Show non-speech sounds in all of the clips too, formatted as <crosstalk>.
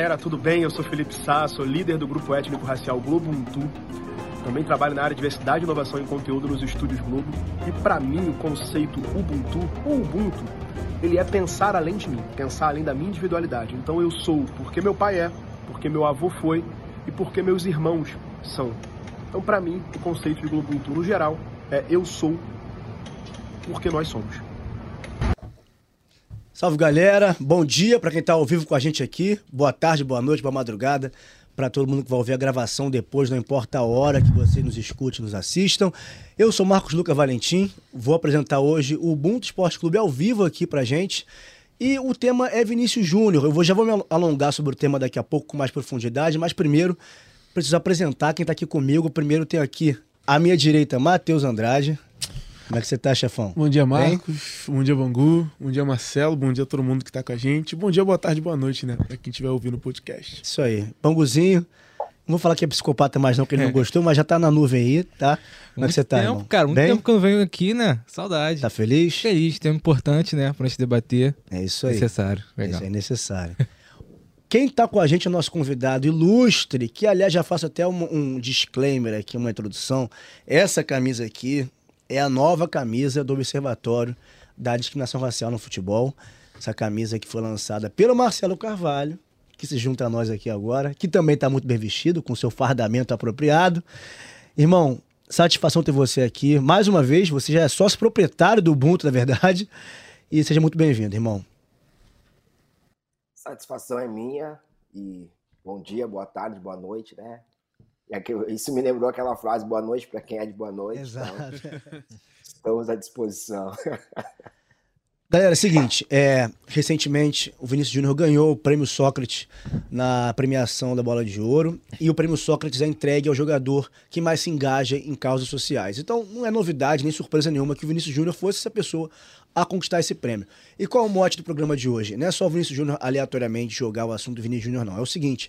Galera, tudo bem? Eu sou Felipe Sá, sou líder do grupo étnico racial Globo Ubuntu. Também trabalho na área de diversidade, inovação e conteúdo nos estúdios Globo. E para mim, o conceito Ubuntu, ou Ubuntu, ele é pensar além de mim, pensar além da minha individualidade. Então eu sou porque meu pai é, porque meu avô foi e porque meus irmãos são. Então para mim, o conceito de Globo Ubuntu no geral é eu sou porque nós somos. Salve galera, bom dia para quem está ao vivo com a gente aqui, boa tarde, boa noite, boa madrugada para todo mundo que vai ouvir a gravação depois, não importa a hora que você nos escute, nos assistam. Eu sou Marcos Luca Valentim, vou apresentar hoje o Ubuntu Esporte Clube ao vivo aqui pra gente. E o tema é Vinícius Júnior. Eu vou, já vou me alongar sobre o tema daqui a pouco com mais profundidade, mas primeiro preciso apresentar quem está aqui comigo. Primeiro tem aqui à minha direita Matheus Andrade. Como é que você tá, chefão? Bom dia, Marcos. Bem? Bom dia, Bangu. Bom dia, Marcelo. Bom dia a todo mundo que tá com a gente. Bom dia, boa tarde, boa noite, né? Pra quem estiver ouvindo o podcast. Isso aí. Banguzinho. Não vou falar que é psicopata mais não, que ele não gostou, mas já tá na nuvem aí, tá? Como muito é que você tá, tempo, irmão? cara. Muito Bem? tempo que eu não venho aqui, né? Saudade. Tá feliz? Feliz. Tempo importante, né? Pra gente debater. É isso aí. Necessário. Legal. Isso aí é necessário. Quem está com a gente é o nosso convidado ilustre, que aliás já faço até um, um, disclaimer aqui, uma introdução. Essa camisa aqui é a nova camisa do Observatório da Discriminação Racial no Futebol. Essa camisa que foi lançada pelo Marcelo Carvalho, que se junta a nós aqui agora, que também está muito bem vestido, com seu fardamento apropriado. Irmão, satisfação ter você aqui. Mais uma vez, você já é sócio proprietário do Ubuntu, na verdade. E seja muito bem-vindo, irmão. Satisfação é minha e bom dia, boa tarde, boa noite, né? Isso me lembrou aquela frase boa noite para quem é de boa noite. Exato. Então, <laughs> estamos à disposição. <laughs> Galera, é o seguinte, é, recentemente o Vinícius Júnior ganhou o prêmio Sócrates na premiação da Bola de Ouro e o prêmio Sócrates é entregue ao jogador que mais se engaja em causas sociais. Então não é novidade nem surpresa nenhuma que o Vinícius Júnior fosse essa pessoa a conquistar esse prêmio. E qual é o mote do programa de hoje? Não é só o Vinícius Júnior aleatoriamente jogar o assunto do Vinícius Júnior, não. É o seguinte,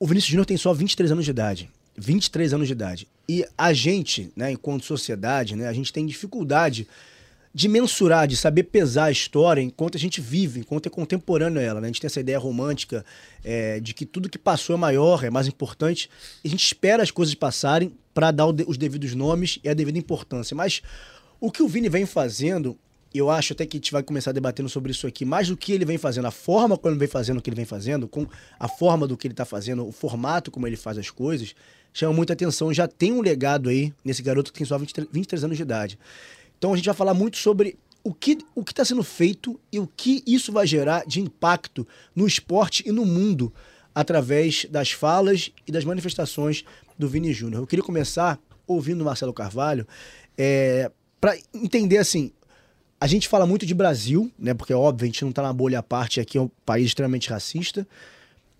o Vinícius Júnior tem só 23 anos de idade. 23 anos de idade. E a gente, né, enquanto sociedade, né, a gente tem dificuldade de mensurar, de saber pesar a história enquanto a gente vive, enquanto é contemporâneo a ela. Né? A gente tem essa ideia romântica é, de que tudo que passou é maior, é mais importante. A gente espera as coisas passarem para dar os devidos nomes e a devida importância. Mas o que o Vini vem fazendo, eu acho até que a gente vai começar debatendo sobre isso aqui, mais do que ele vem fazendo, a forma como ele vem fazendo o que ele vem fazendo, com a forma do que ele está fazendo, o formato como ele faz as coisas, chama muita atenção. Já tem um legado aí nesse garoto que tem só 23, 23 anos de idade. Então a gente vai falar muito sobre o que o está sendo feito e o que isso vai gerar de impacto no esporte e no mundo através das falas e das manifestações do Vini Júnior. Eu queria começar ouvindo o Marcelo Carvalho é, para entender assim. A gente fala muito de Brasil, né? Porque óbvio, a gente não está na bolha à parte aqui, é um país extremamente racista.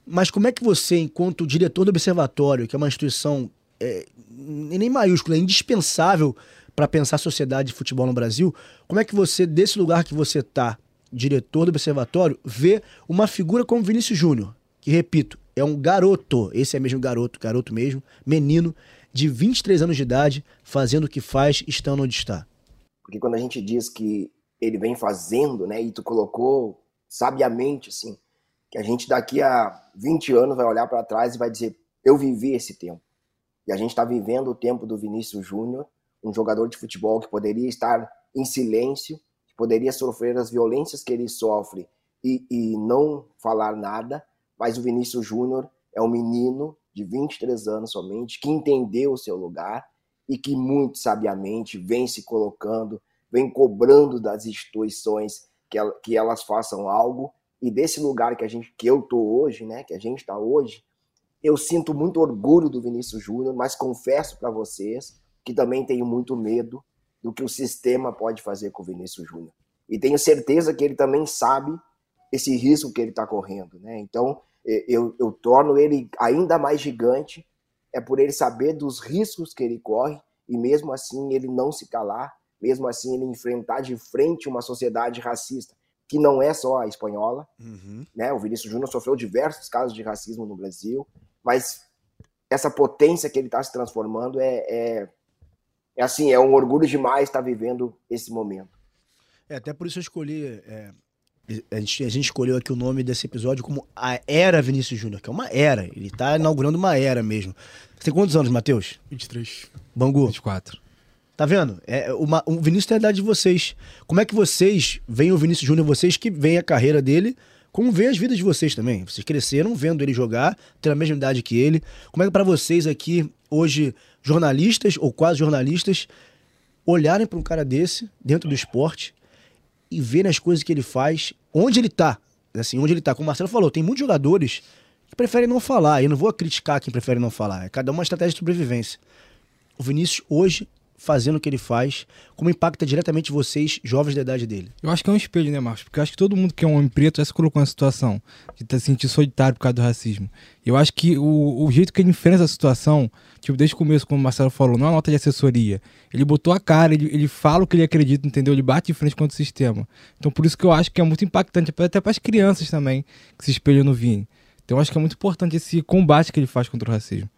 Mas como é que você, enquanto diretor do Observatório, que é uma instituição é, nem maiúscula, é indispensável para pensar a sociedade de futebol no Brasil, como é que você, desse lugar que você está, diretor do Observatório, vê uma figura como Vinícius Júnior, que, repito, é um garoto, esse é mesmo garoto, garoto mesmo, menino, de 23 anos de idade, fazendo o que faz, estando onde está? Porque quando a gente diz que ele vem fazendo, né, e tu colocou sabiamente, assim, que a gente daqui a 20 anos vai olhar para trás e vai dizer: eu vivi esse tempo. E a gente está vivendo o tempo do Vinícius Júnior, um jogador de futebol que poderia estar em silêncio, que poderia sofrer as violências que ele sofre e, e não falar nada, mas o Vinícius Júnior é um menino de 23 anos somente que entendeu o seu lugar e que muito sabiamente vem se colocando, vem cobrando das instituições que, que elas façam algo e desse lugar que a gente que eu tô hoje, né, que a gente está hoje, eu sinto muito orgulho do Vinícius Júnior, mas confesso para vocês que também tenho muito medo do que o sistema pode fazer com o Vinícius Júnior. E tenho certeza que ele também sabe esse risco que ele está correndo, né? Então eu, eu torno ele ainda mais gigante é por ele saber dos riscos que ele corre e mesmo assim ele não se calar, mesmo assim ele enfrentar de frente uma sociedade racista que não é só a espanhola, Uhum. né? O Vinícius Júnior sofreu diversos casos de racismo no Brasil, mas essa potência que ele está se transformando é, é, é assim, é um orgulho demais estar vivendo esse momento. É, até por isso eu escolhi. é, a, gente, a gente escolheu aqui o nome desse episódio como A Era Vinícius Júnior, que é uma era. Ele tá inaugurando uma era mesmo. Você tem quantos anos, Matheus? 23. Bangu? 24. Tá vendo? É uma, o Vinícius tem a idade de vocês. Como é que vocês veem o Vinícius Júnior, vocês que veem a carreira dele, como veem as vidas de vocês também? Vocês cresceram vendo ele jogar, tendo a mesma idade que ele. Como é que pra vocês aqui, hoje, jornalistas ou quase jornalistas, olharem pra um cara desse, dentro do esporte, e verem as coisas que ele faz, onde ele tá? Assim, onde ele tá. Como o Marcelo falou, tem muitos jogadores que preferem não falar. Eu não vou criticar quem prefere não falar. É cada uma estratégia de sobrevivência. O Vinícius hoje fazendo o que ele faz, como impacta diretamente vocês, jovens da idade dele? Eu acho que é um espelho, né, Marcos? Porque eu acho que todo mundo que é um homem preto já se colocou na situação de se sentir solitário por causa do racismo. Eu acho que o, o jeito que ele enfrenta a situação, tipo, desde o começo, como o Marcelo falou, não é uma nota de assessoria. Ele botou a cara, ele, ele fala o que ele acredita, entendeu? Ele bate de frente contra o sistema. Então, por isso que eu acho que é muito impactante, até para as crianças também, que se espelham no Vini. Então, eu acho que é muito importante esse combate que ele faz contra o racismo.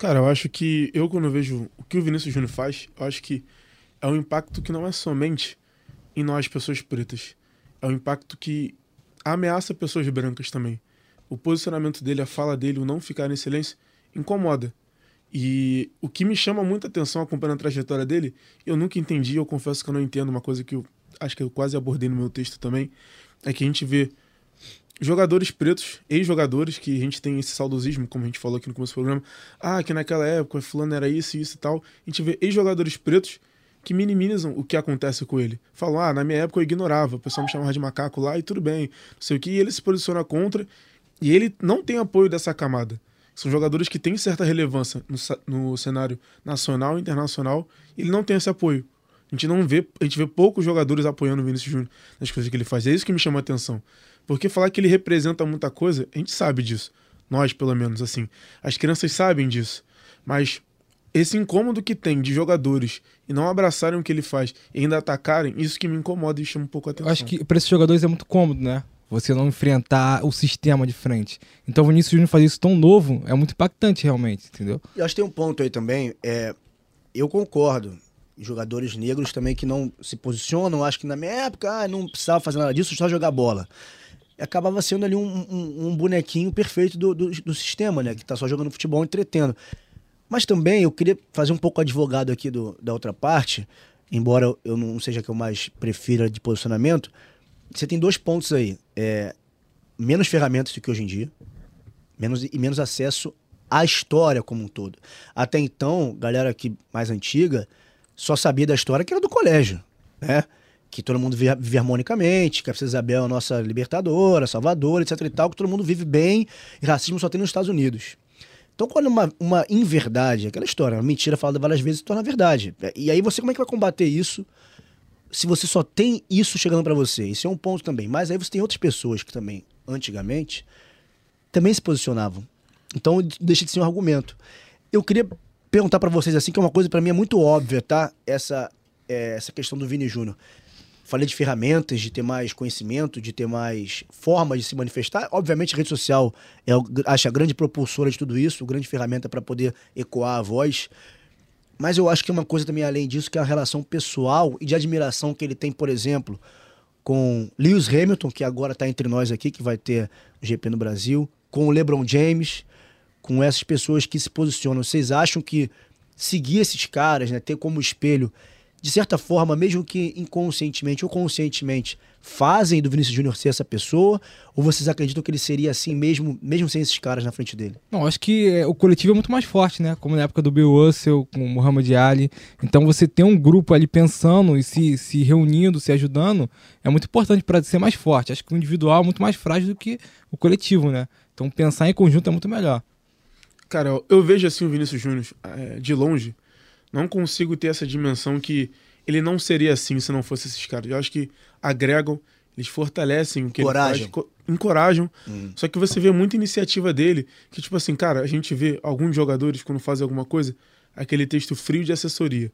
Cara, eu acho que eu, quando eu vejo o que o Vinícius Júnior faz, eu acho que é um impacto que não é somente em nós, pessoas pretas. É um impacto que ameaça pessoas brancas também. O posicionamento dele, a fala dele, o não ficar em silêncio, incomoda. E o que me chama muita atenção acompanhando a trajetória dele, eu nunca entendi, eu confesso que eu não entendo, uma coisa que eu acho que eu quase abordei no meu texto também, é que a gente vê jogadores pretos, ex-jogadores, que a gente tem esse saudosismo, como a gente falou aqui no começo do programa, ah, que naquela época fulano era isso, isso e tal. A gente vê ex-jogadores pretos que minimizam o que acontece com ele. Falam, ah, na minha época eu ignorava, o pessoal me chamava de macaco lá e tudo bem, não sei o que, e ele se posiciona contra, e ele não tem apoio dessa camada. São jogadores que têm certa relevância no, no cenário nacional e internacional, e ele não tem esse apoio. A gente não vê, a gente vê poucos jogadores apoiando o Vinícius Júnior nas coisas que ele faz. É isso que me chama a atenção. Porque falar que ele representa muita coisa, a gente sabe disso. Nós, pelo menos, assim. As crianças sabem disso. Mas esse incômodo que tem de jogadores e não abraçarem o que ele faz e ainda atacarem, isso que me incomoda e chama um pouco a atenção. Eu acho que para esses jogadores é muito cômodo, né? Você não enfrentar o sistema de frente. Então o Vinícius Júnior fazer isso tão novo é muito impactante, realmente, entendeu? Eu acho que tem um ponto aí também. É, eu concordo. Jogadores negros também que não se posicionam, acho que na minha época ah, não precisava fazer nada disso, só jogar bola acabava sendo ali um, um, um bonequinho perfeito do, do, do, sistema, né? Que tá só jogando futebol entretendo. Mas também eu queria fazer um pouco advogado aqui do, da outra parte, embora eu não seja que eu mais prefira de posicionamento. Você tem dois pontos aí. É, menos ferramentas do que hoje em dia, menos, e menos acesso à história como um todo. Até então, galera que mais antiga só sabia da história que era do colégio, né? Que todo mundo vive, vive harmonicamente, que a Princesa Isabel é a nossa libertadora, salvadora, etc e tal, que todo mundo vive bem e racismo só tem nos Estados Unidos. Então, quando uma, uma inverdade, aquela história, uma mentira falada várias vezes se torna verdade. E aí você como é que vai combater isso se você só tem isso chegando para você? Isso é um ponto também. Mas aí você tem outras pessoas que também, antigamente, também se posicionavam. Então, deixa de ser um argumento. Eu queria perguntar para vocês assim, que é uma coisa para mim é muito óbvia, tá? Essa, é, essa questão do Vini Júnior falei de ferramentas, de ter mais conhecimento, de ter mais formas de se manifestar. Obviamente, a rede social é, acho, a grande propulsora de tudo isso, grande ferramenta para poder ecoar a voz. Mas eu acho que é uma coisa também além disso, que é a relação pessoal e de admiração que ele tem, por exemplo, com Lewis Hamilton, que agora está entre nós aqui, que vai ter o GP no Brasil, com o LeBron James, com essas pessoas que se posicionam. Vocês acham que seguir esses caras, né, ter como espelho de certa forma, mesmo que inconscientemente ou conscientemente, fazem do Vinícius Júnior ser essa pessoa? Ou vocês acreditam que ele seria assim mesmo, mesmo sem esses caras na frente dele? Não, acho que é, o coletivo é muito mais forte, né? Como na época do Bill Russell, com o Muhammad Ali. Então você ter um grupo ali pensando e se, se reunindo, se ajudando, é muito importante para ser mais forte. Acho que o individual é muito mais frágil do que o coletivo, né? Então pensar em conjunto é muito melhor. Cara, eu vejo assim o Vinícius Júnior é, de longe não consigo ter essa dimensão que ele não seria assim se não fosse esses caras. Eu acho que agregam, eles fortalecem o que Coragem. ele faz, co- encorajam. Hum. Só que você vê muita iniciativa dele, que tipo assim, cara, a gente vê alguns jogadores quando fazem alguma coisa, aquele texto frio de assessoria.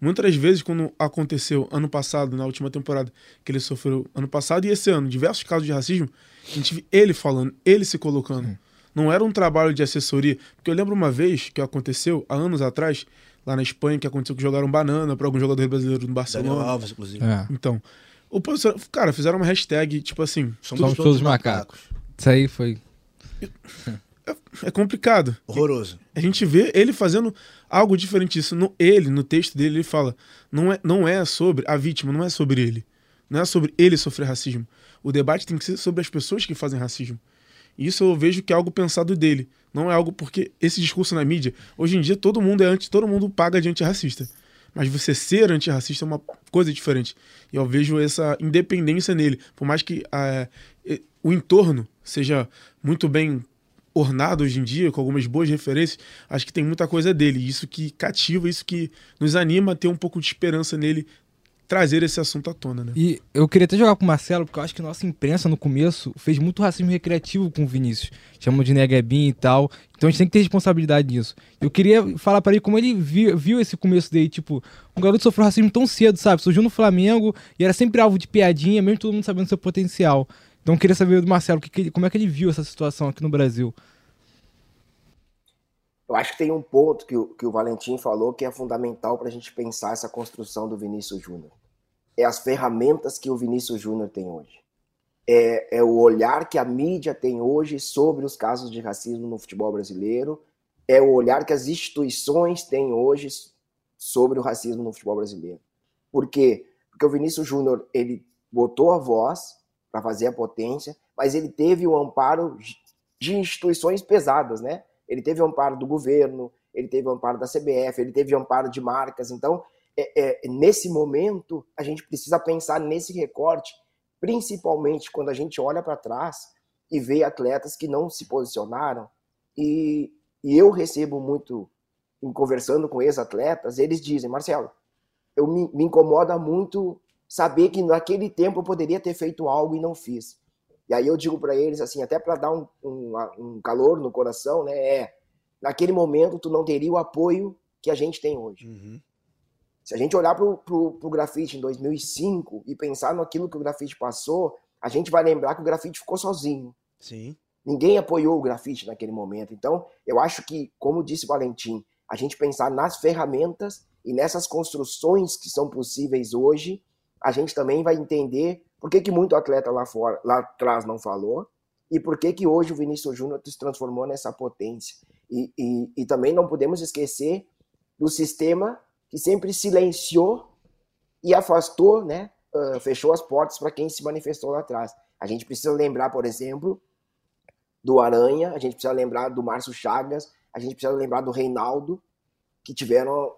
Muitas vezes, quando aconteceu ano passado, na última temporada, que ele sofreu ano passado e esse ano, diversos casos de racismo, a gente viu ele falando, ele se colocando. Não era um trabalho de assessoria. Porque eu lembro uma vez que aconteceu, há anos atrás, lá na Espanha, que aconteceu que jogaram banana para algum jogador brasileiro no Daniel Barcelona. Alves, inclusive. É. Então, o professor, cara, fizeram uma hashtag, tipo assim, Somos todos macacos. Isso aí foi. é complicado. Horroroso. A gente vê ele fazendo algo diferente disso. No, ele, no texto dele, ele fala: não é, não é sobre a vítima, não é sobre ele. Não é sobre ele sofrer racismo. O debate tem que ser sobre as pessoas que fazem racismo. Isso eu vejo que é algo pensado dele. Não é algo porque esse discurso na mídia, hoje em dia todo mundo é anti, todo mundo paga de antirracista. Mas você ser antirracista é uma coisa diferente. E eu vejo essa independência nele. Por mais que ah, eh, o entorno seja muito bem ornado hoje em dia, com algumas boas referências, acho que tem muita coisa dele. Isso que cativa, isso que nos anima a ter um pouco de esperança nele trazer esse assunto à tona, né? E eu queria até jogar com o Marcelo, porque eu acho que nossa imprensa no começo fez muito racismo recreativo com o Vinícius. Chamam de neguebim e tal. Então a gente tem que ter responsabilidade nisso. Eu queria falar pra ele como ele viu, viu esse começo dele. Tipo, um garoto sofreu racismo tão cedo, sabe? Surgiu no Flamengo e era sempre alvo de piadinha, mesmo todo mundo sabendo seu potencial. Então eu queria saber do Marcelo que que como é que ele viu essa situação aqui no Brasil. Eu acho que tem um ponto que o, que o Valentim falou que é fundamental para a gente pensar essa construção do Vinícius Júnior. É as ferramentas que o Vinícius Júnior tem hoje. É, é o olhar que a mídia tem hoje sobre os casos de racismo no futebol brasileiro. É o olhar que as instituições têm hoje sobre o racismo no futebol brasileiro. Por quê? Porque o Vinícius Júnior ele botou a voz para fazer a potência, mas ele teve o amparo de instituições pesadas, né? Ele teve amparo do governo, ele teve amparo da CBF, ele teve amparo de marcas. Então, é, é, nesse momento, a gente precisa pensar nesse recorte, principalmente quando a gente olha para trás e vê atletas que não se posicionaram. E, e eu recebo muito, conversando com ex-atletas, eles dizem, Marcelo, eu me, me incomoda muito saber que naquele tempo eu poderia ter feito algo e não fiz. E aí eu digo para eles, assim, até para dar um, um, um, calor no coração, né? É, naquele momento tu não teria o apoio que a gente tem hoje. Uhum. Se a gente olhar pro, pro, pro grafite em 2005 e pensar naquilo que o grafite passou, a gente vai lembrar que o grafite ficou sozinho. Sim. Ninguém apoiou o grafite naquele momento. Então, eu acho que, como disse Valentim, a gente pensar nas ferramentas e nessas construções que são possíveis hoje, a gente também vai entender por que, que muito atleta lá, fora, lá atrás não falou e por que, que hoje o Vinícius Júnior se transformou nessa potência. E, e, e também não podemos esquecer do sistema que sempre silenciou e afastou, né, uh, fechou as portas para quem se manifestou lá atrás. A gente precisa lembrar, por exemplo, do Aranha, a gente precisa lembrar do Márcio Chagas, a gente precisa lembrar do Reinaldo, que tiveram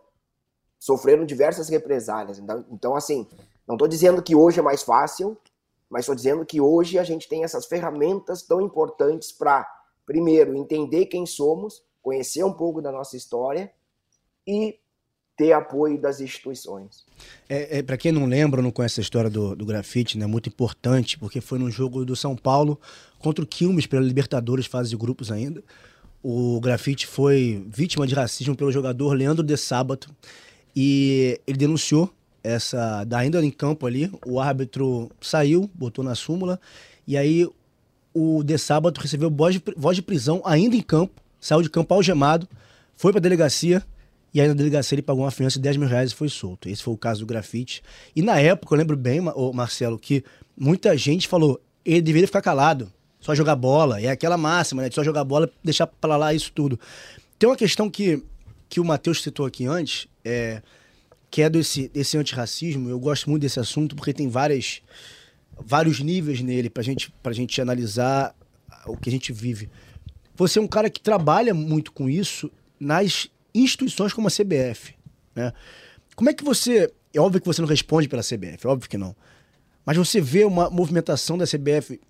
sofreram diversas represálias. Então, então assim, não estou dizendo que hoje é mais fácil, mas estou dizendo que hoje a gente tem essas ferramentas tão importantes para, primeiro, entender quem somos, conhecer um pouco da nossa história e ter apoio das instituições. É, é, para quem não lembra, não conhece a história do, do grafite, né, muito importante, porque foi num jogo do São Paulo contra o Quilmes pela Libertadores, fase de grupos ainda. O grafite foi vítima de racismo pelo jogador Leandro de Sábato e ele denunciou essa ainda em campo ali, o árbitro saiu, botou na súmula, e aí o De Sábato recebeu voz de, voz de prisão ainda em campo, saiu de campo algemado, foi para a delegacia, e aí na delegacia ele pagou uma fiança de 10 mil reais e foi solto. Esse foi o caso do grafite. E na época, eu lembro bem, Marcelo, que muita gente falou, ele deveria ficar calado, só jogar bola, é aquela máxima, né, de só jogar bola, deixar para lá isso tudo. Tem uma questão que, que o Matheus citou aqui antes, é que é desse, desse antirracismo. Eu gosto muito desse assunto porque tem várias, vários níveis nele pra gente, pra gente analisar o que a gente vive. Você é um cara que trabalha muito com isso nas instituições como a CBF. Né? Como é que você. É óbvio que você não responde pela CBF, óbvio que não. Mas você vê uma movimentação da CBF.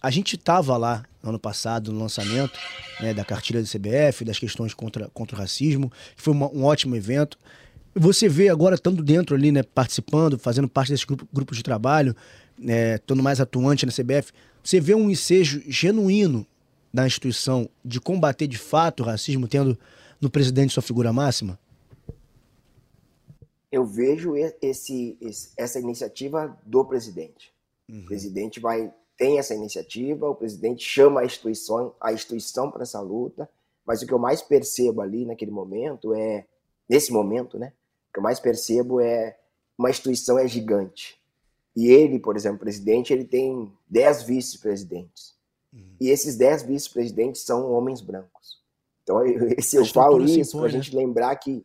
A gente estava lá no ano passado no lançamento né, da cartilha da CBF, das questões contra, contra o racismo, foi uma, um ótimo evento. Você vê agora estando dentro ali, né, participando, fazendo parte desses grupo, grupos de trabalho, estando mais atuante na CBF, você vê um ensejo genuíno da instituição de combater de fato o racismo, tendo no presidente sua figura máxima? Eu vejo esse, esse essa iniciativa do presidente. Uhum. O presidente vai tem essa iniciativa, o presidente chama a instituição, a instituição para essa luta, mas o que eu mais percebo ali naquele momento é, nesse momento, né? O que eu mais percebo é uma instituição é gigante. E ele, por exemplo, presidente, ele tem 10 vice-presidentes. Uhum. E esses 10 vice-presidentes são homens brancos. Então, esse, eu falo isso para a gente lembrar que.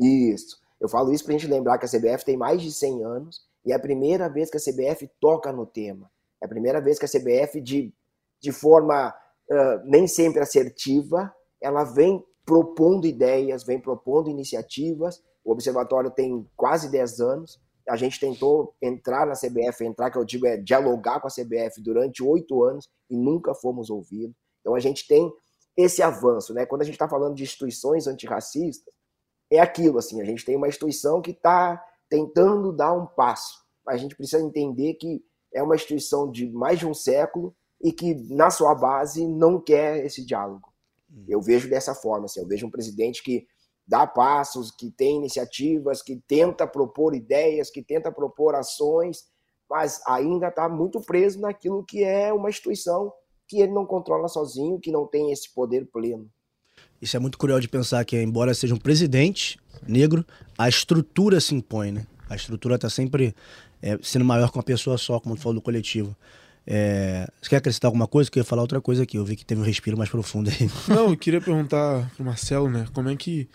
Isso. Eu falo isso para a gente lembrar que a CBF tem mais de 100 anos e é a primeira vez que a CBF toca no tema. É a primeira vez que a CBF, de, de forma uh, nem sempre assertiva, ela vem propondo ideias, vem propondo iniciativas. O Observatório tem quase 10 anos. A gente tentou entrar na CBF, entrar, que eu digo, é dialogar com a CBF durante oito anos e nunca fomos ouvidos. Então a gente tem esse avanço, né? Quando a gente está falando de instituições antirracistas, é aquilo, assim, a gente tem uma instituição que está tentando dar um passo. A gente precisa entender que é uma instituição de mais de um século e que, na sua base, não quer esse diálogo. Hum. Eu vejo dessa forma, assim, eu vejo um presidente que dá passos, que tem iniciativas, que tenta propor ideias, que tenta propor ações, mas ainda está muito preso naquilo que é uma instituição que ele não controla sozinho, que não tem esse poder pleno. Isso é muito curioso de pensar que, embora seja um presidente negro, a estrutura se impõe, né? A estrutura está sempre é, sendo maior que uma pessoa só, como tu falou do coletivo. É, você quer acrescentar alguma coisa? Que eu ia falar outra coisa aqui. Eu vi que teve um respiro mais profundo aí. Não, eu queria perguntar pro Marcelo, né? Como é que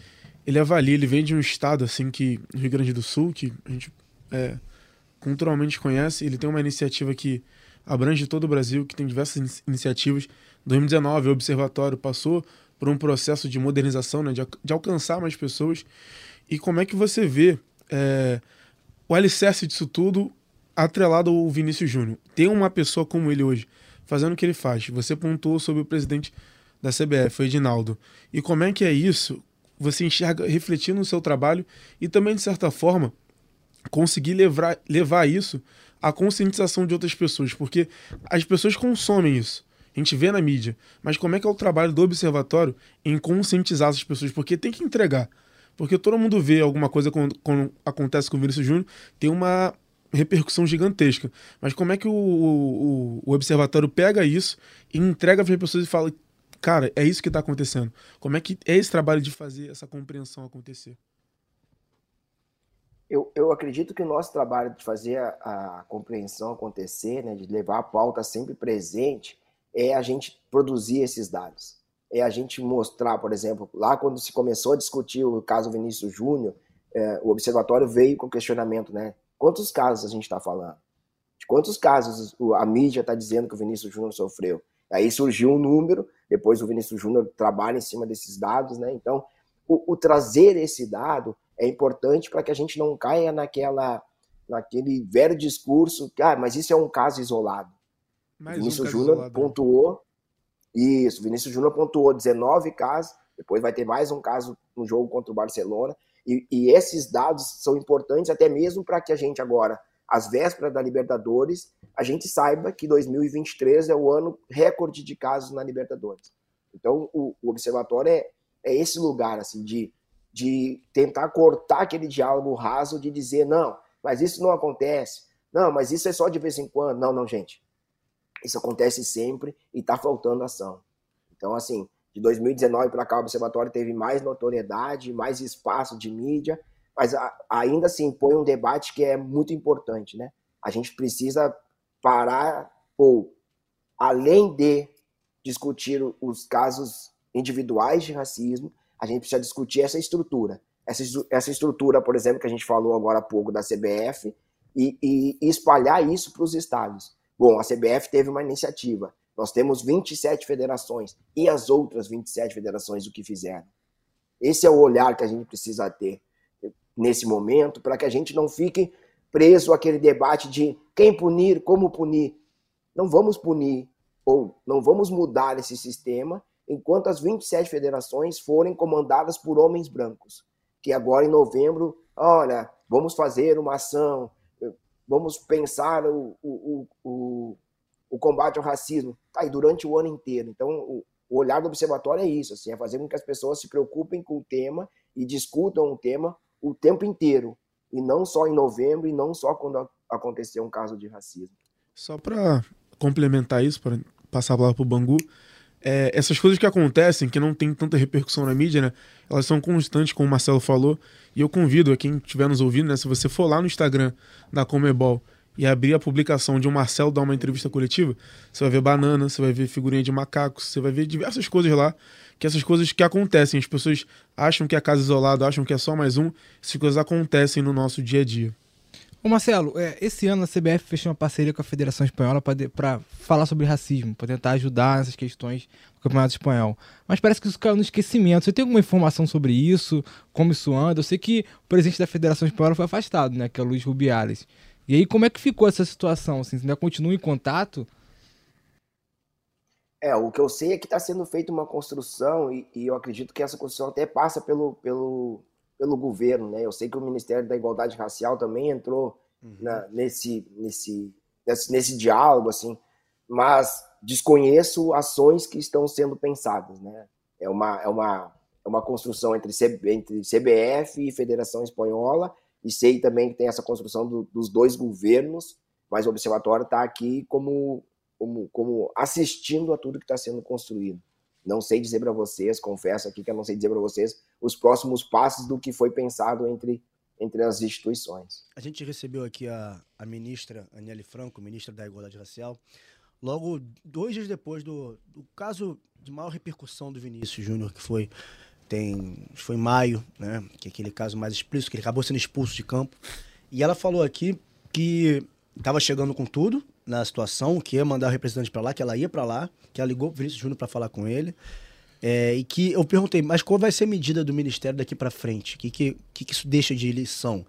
ele avalia? Ele vem de um estado, assim, que Rio Grande do Sul, que a gente é, culturalmente conhece. Ele tem uma iniciativa que abrange todo o Brasil, que tem diversas iniciativas. Em 2019, o Observatório passou por um processo de modernização, né? De, de alcançar mais pessoas. E como é que você vê... É, o alicerce disso tudo atrelado ao Vinícius Júnior. Tem uma pessoa como ele hoje, fazendo o que ele faz. Você pontuou sobre o presidente da CBF, o Edinaldo. E como é que é isso? Você enxerga refletindo no seu trabalho e também, de certa forma, conseguir levar, levar isso à conscientização de outras pessoas, porque as pessoas consomem isso. A gente vê na mídia. Mas como é que é o trabalho do observatório em conscientizar essas pessoas? Porque tem que entregar. Porque todo mundo vê alguma coisa quando, quando acontece com o Vinícius Júnior, tem uma repercussão gigantesca. Mas como é que o, o, o observatório pega isso e entrega para as pessoas e fala, cara, é isso que está acontecendo? Como é que é esse trabalho de fazer essa compreensão acontecer? Eu, eu acredito que o nosso trabalho de fazer a, a compreensão acontecer, né, de levar a pauta sempre presente, é a gente produzir esses dados é a gente mostrar, por exemplo, lá quando se começou a discutir o caso Vinícius Júnior, é, o observatório veio com questionamento, né? Quantos casos a gente está falando? De quantos casos a mídia está dizendo que o Vinícius Júnior sofreu? Aí surgiu um número, depois o Vinícius Júnior trabalha em cima desses dados, né? Então, o, o trazer esse dado é importante para que a gente não caia naquela, naquele velho discurso que, ah, mas isso é um caso isolado. Mais Vinícius um Júnior pontuou isso, Vinícius Júnior pontuou 19 casos, depois vai ter mais um caso no jogo contra o Barcelona. E, e esses dados são importantes até mesmo para que a gente agora, às vésperas da Libertadores, a gente saiba que 2023 é o ano recorde de casos na Libertadores. Então, o, o observatório é, é esse lugar assim de, de tentar cortar aquele diálogo raso de dizer não, mas isso não acontece. Não, mas isso é só de vez em quando. Não, não, gente. Isso acontece sempre e está faltando ação. Então, assim, de 2019 para cá, o Observatório teve mais notoriedade, mais espaço de mídia, mas ainda assim põe um debate que é muito importante, né? A gente precisa parar, ou além de discutir os casos individuais de racismo, a gente precisa discutir essa estrutura. Essa, essa estrutura, por exemplo, que a gente falou agora há pouco da CBF, e, e espalhar isso para os estados. Bom, a CBF teve uma iniciativa. Nós temos 27 federações. E as outras 27 federações o que fizeram? Esse é o olhar que a gente precisa ter nesse momento, para que a gente não fique preso àquele debate de quem punir, como punir. Não vamos punir ou não vamos mudar esse sistema enquanto as 27 federações forem comandadas por homens brancos. Que agora em novembro, olha, vamos fazer uma ação vamos pensar o, o, o, o combate ao racismo. Tá, e durante o ano inteiro. Então, o, o olhar do observatório é isso, assim, é fazer com que as pessoas se preocupem com o tema e discutam o tema o tempo inteiro, e não só em novembro, e não só quando acontecer um caso de racismo. Só para complementar isso, para passar a palavra para o Bangu, é, essas coisas que acontecem, que não tem tanta repercussão na mídia, né? Elas são constantes, como o Marcelo falou. E eu convido a quem estiver nos ouvindo, né? Se você for lá no Instagram da Comebol e abrir a publicação de um Marcelo dar uma entrevista coletiva, você vai ver banana, você vai ver figurinha de macacos, você vai ver diversas coisas lá, que essas coisas que acontecem. As pessoas acham que é casa isolada, acham que é só mais um. Essas coisas acontecem no nosso dia a dia. Ô Marcelo, é, esse ano a CBF fechou uma parceria com a Federação Espanhola para falar sobre racismo, para tentar ajudar nessas questões do Campeonato Espanhol. Mas parece que isso caiu no esquecimento. Você tem alguma informação sobre isso? Como isso anda? Eu sei que o presidente da Federação Espanhola foi afastado, né? Que é o Luiz Rubiales. E aí, como é que ficou essa situação? Assim, você ainda continua em contato? É, o que eu sei é que está sendo feita uma construção e, e, eu acredito que essa construção até passa pelo, pelo, pelo governo, né? Eu sei que o Ministério da Igualdade Racial também entrou uhum. na, nesse, nesse, nesse, nesse diálogo, assim, mas desconheço ações que estão sendo pensadas, né? É uma, é uma, é uma construção entre, C, entre CBF e Federação Espanhola, e sei também que tem essa construção do, dos dois governos, mas o observatório está aqui como, como, como assistindo a tudo que está sendo construído. Não sei dizer para vocês, confesso aqui que eu não sei dizer para vocês os próximos passos do que foi pensado entre, entre as instituições. A gente recebeu aqui a, a ministra Aniele Franco, ministra da Igualdade Racial, logo dois dias depois do, do caso de maior repercussão do Vinícius Júnior, que foi tem foi em maio, né? Que é aquele caso mais explícito, que ele acabou sendo expulso de campo. E ela falou aqui que estava chegando com tudo, na situação, que ia mandar o representante para lá, que ela ia para lá, que ela ligou pro Vinícius Júnior para falar com ele. É, e que eu perguntei, mas qual vai ser a medida do Ministério daqui para frente? O que, que, que, que isso deixa de lição?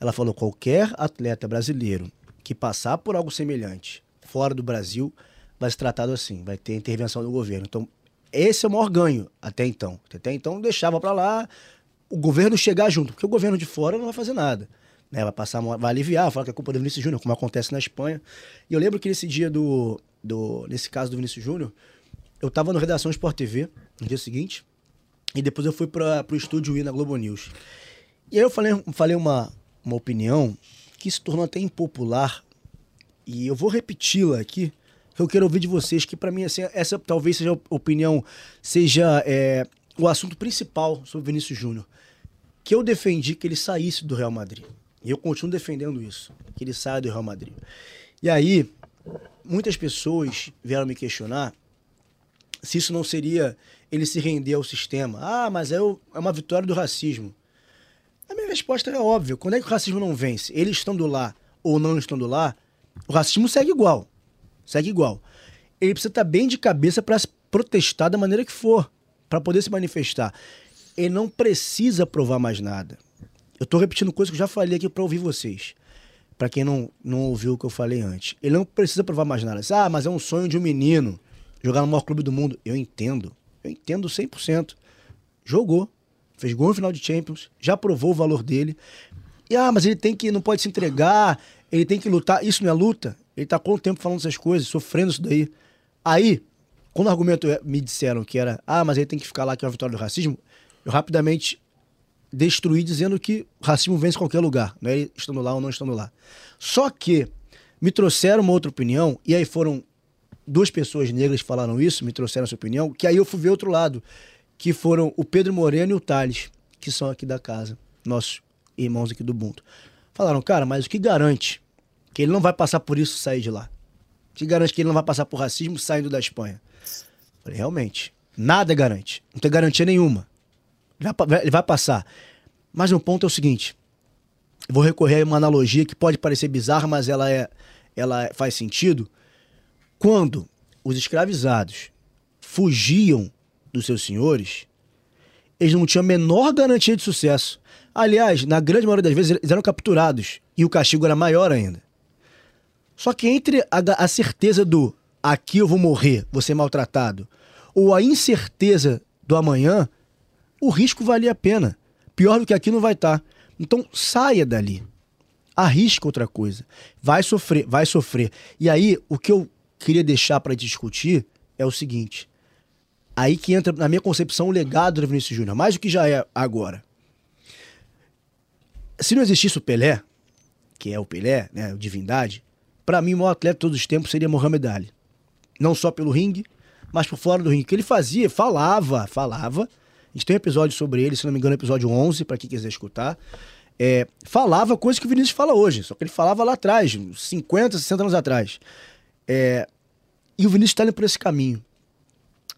Ela falou: qualquer atleta brasileiro que passar por algo semelhante fora do Brasil vai ser tratado assim, vai ter intervenção do governo. Então, esse é o maior ganho até então. Até então deixava para lá o governo chegar junto, porque o governo de fora não vai fazer nada né? Vai passar, vai aliviar, falar que é culpa do Vinícius Júnior, como acontece na Espanha. E eu lembro que nesse dia do, do nesse caso do Vinícius Júnior, eu tava no Redação Sport TV no dia seguinte, e depois eu fui para o estúdio ir na Globo News. E aí eu falei, falei uma, uma opinião que se tornou até impopular, e eu vou repeti-la aqui, eu quero ouvir de vocês, que para mim assim, essa talvez seja a opinião, seja é, o assunto principal sobre Vinícius Júnior. Que eu defendi que ele saísse do Real Madrid. E eu continuo defendendo isso, que ele saia do Real Madrid. E aí, muitas pessoas vieram me questionar se isso não seria ele se render ao sistema. Ah, mas é, o, é uma vitória do racismo. A minha resposta é óbvia. Quando é que o racismo não vence? Ele estando lá ou não estando lá, o racismo segue igual. Segue igual. Ele precisa estar bem de cabeça para protestar da maneira que for, para poder se manifestar. Ele não precisa provar mais nada. Eu tô repetindo coisas que eu já falei aqui para ouvir vocês. Para quem não, não ouviu o que eu falei antes. Ele não precisa provar mais nada. Ah, mas é um sonho de um menino jogar no maior clube do mundo. Eu entendo. Eu entendo 100%. Jogou. Fez gol no final de Champions. Já provou o valor dele. E, ah, mas ele tem que. Não pode se entregar. Ele tem que lutar. Isso não é luta? Ele tá quanto tempo falando essas coisas, sofrendo isso daí. Aí, quando o argumento é, me disseram que era, ah, mas ele tem que ficar lá que é uma vitória do racismo, eu rapidamente destruir dizendo que racismo vence qualquer lugar, não é estando lá ou não estando lá. Só que me trouxeram uma outra opinião, e aí foram duas pessoas negras que falaram isso, me trouxeram essa opinião, que aí eu fui ver outro lado, que foram o Pedro Moreno e o Thales, que são aqui da casa, nossos irmãos aqui do Ubuntu. Falaram, cara, mas o que garante que ele não vai passar por isso sair de lá? Que garante que ele não vai passar por racismo saindo da Espanha? Falei, realmente, nada garante, não tem garantia nenhuma. Ele vai passar. Mas o ponto é o seguinte: vou recorrer a uma analogia que pode parecer bizarra, mas ela, é, ela faz sentido. Quando os escravizados fugiam dos seus senhores, eles não tinham a menor garantia de sucesso. Aliás, na grande maioria das vezes, eles eram capturados e o castigo era maior ainda. Só que entre a, a certeza do aqui eu vou morrer, vou ser maltratado, ou a incerteza do amanhã, o risco valia a pena. Pior do que aqui não vai estar. Tá. Então saia dali. arrisca outra coisa. Vai sofrer, vai sofrer. E aí, o que eu queria deixar para discutir é o seguinte. Aí que entra, na minha concepção, o legado do Vinícius Júnior, mais do que já é agora. Se não existisse o Pelé, que é o Pelé, né, divindade, para mim o maior atleta de todos os tempos seria Mohamed Ali. Não só pelo ringue, mas por fora do ringue. O que ele fazia, falava, falava. A gente tem um episódio sobre ele, se não me engano, episódio 11, para quem quiser escutar. É, falava coisas que o Vinícius fala hoje, só que ele falava lá atrás, 50, 60 anos atrás. É, e o Vinícius está indo por esse caminho,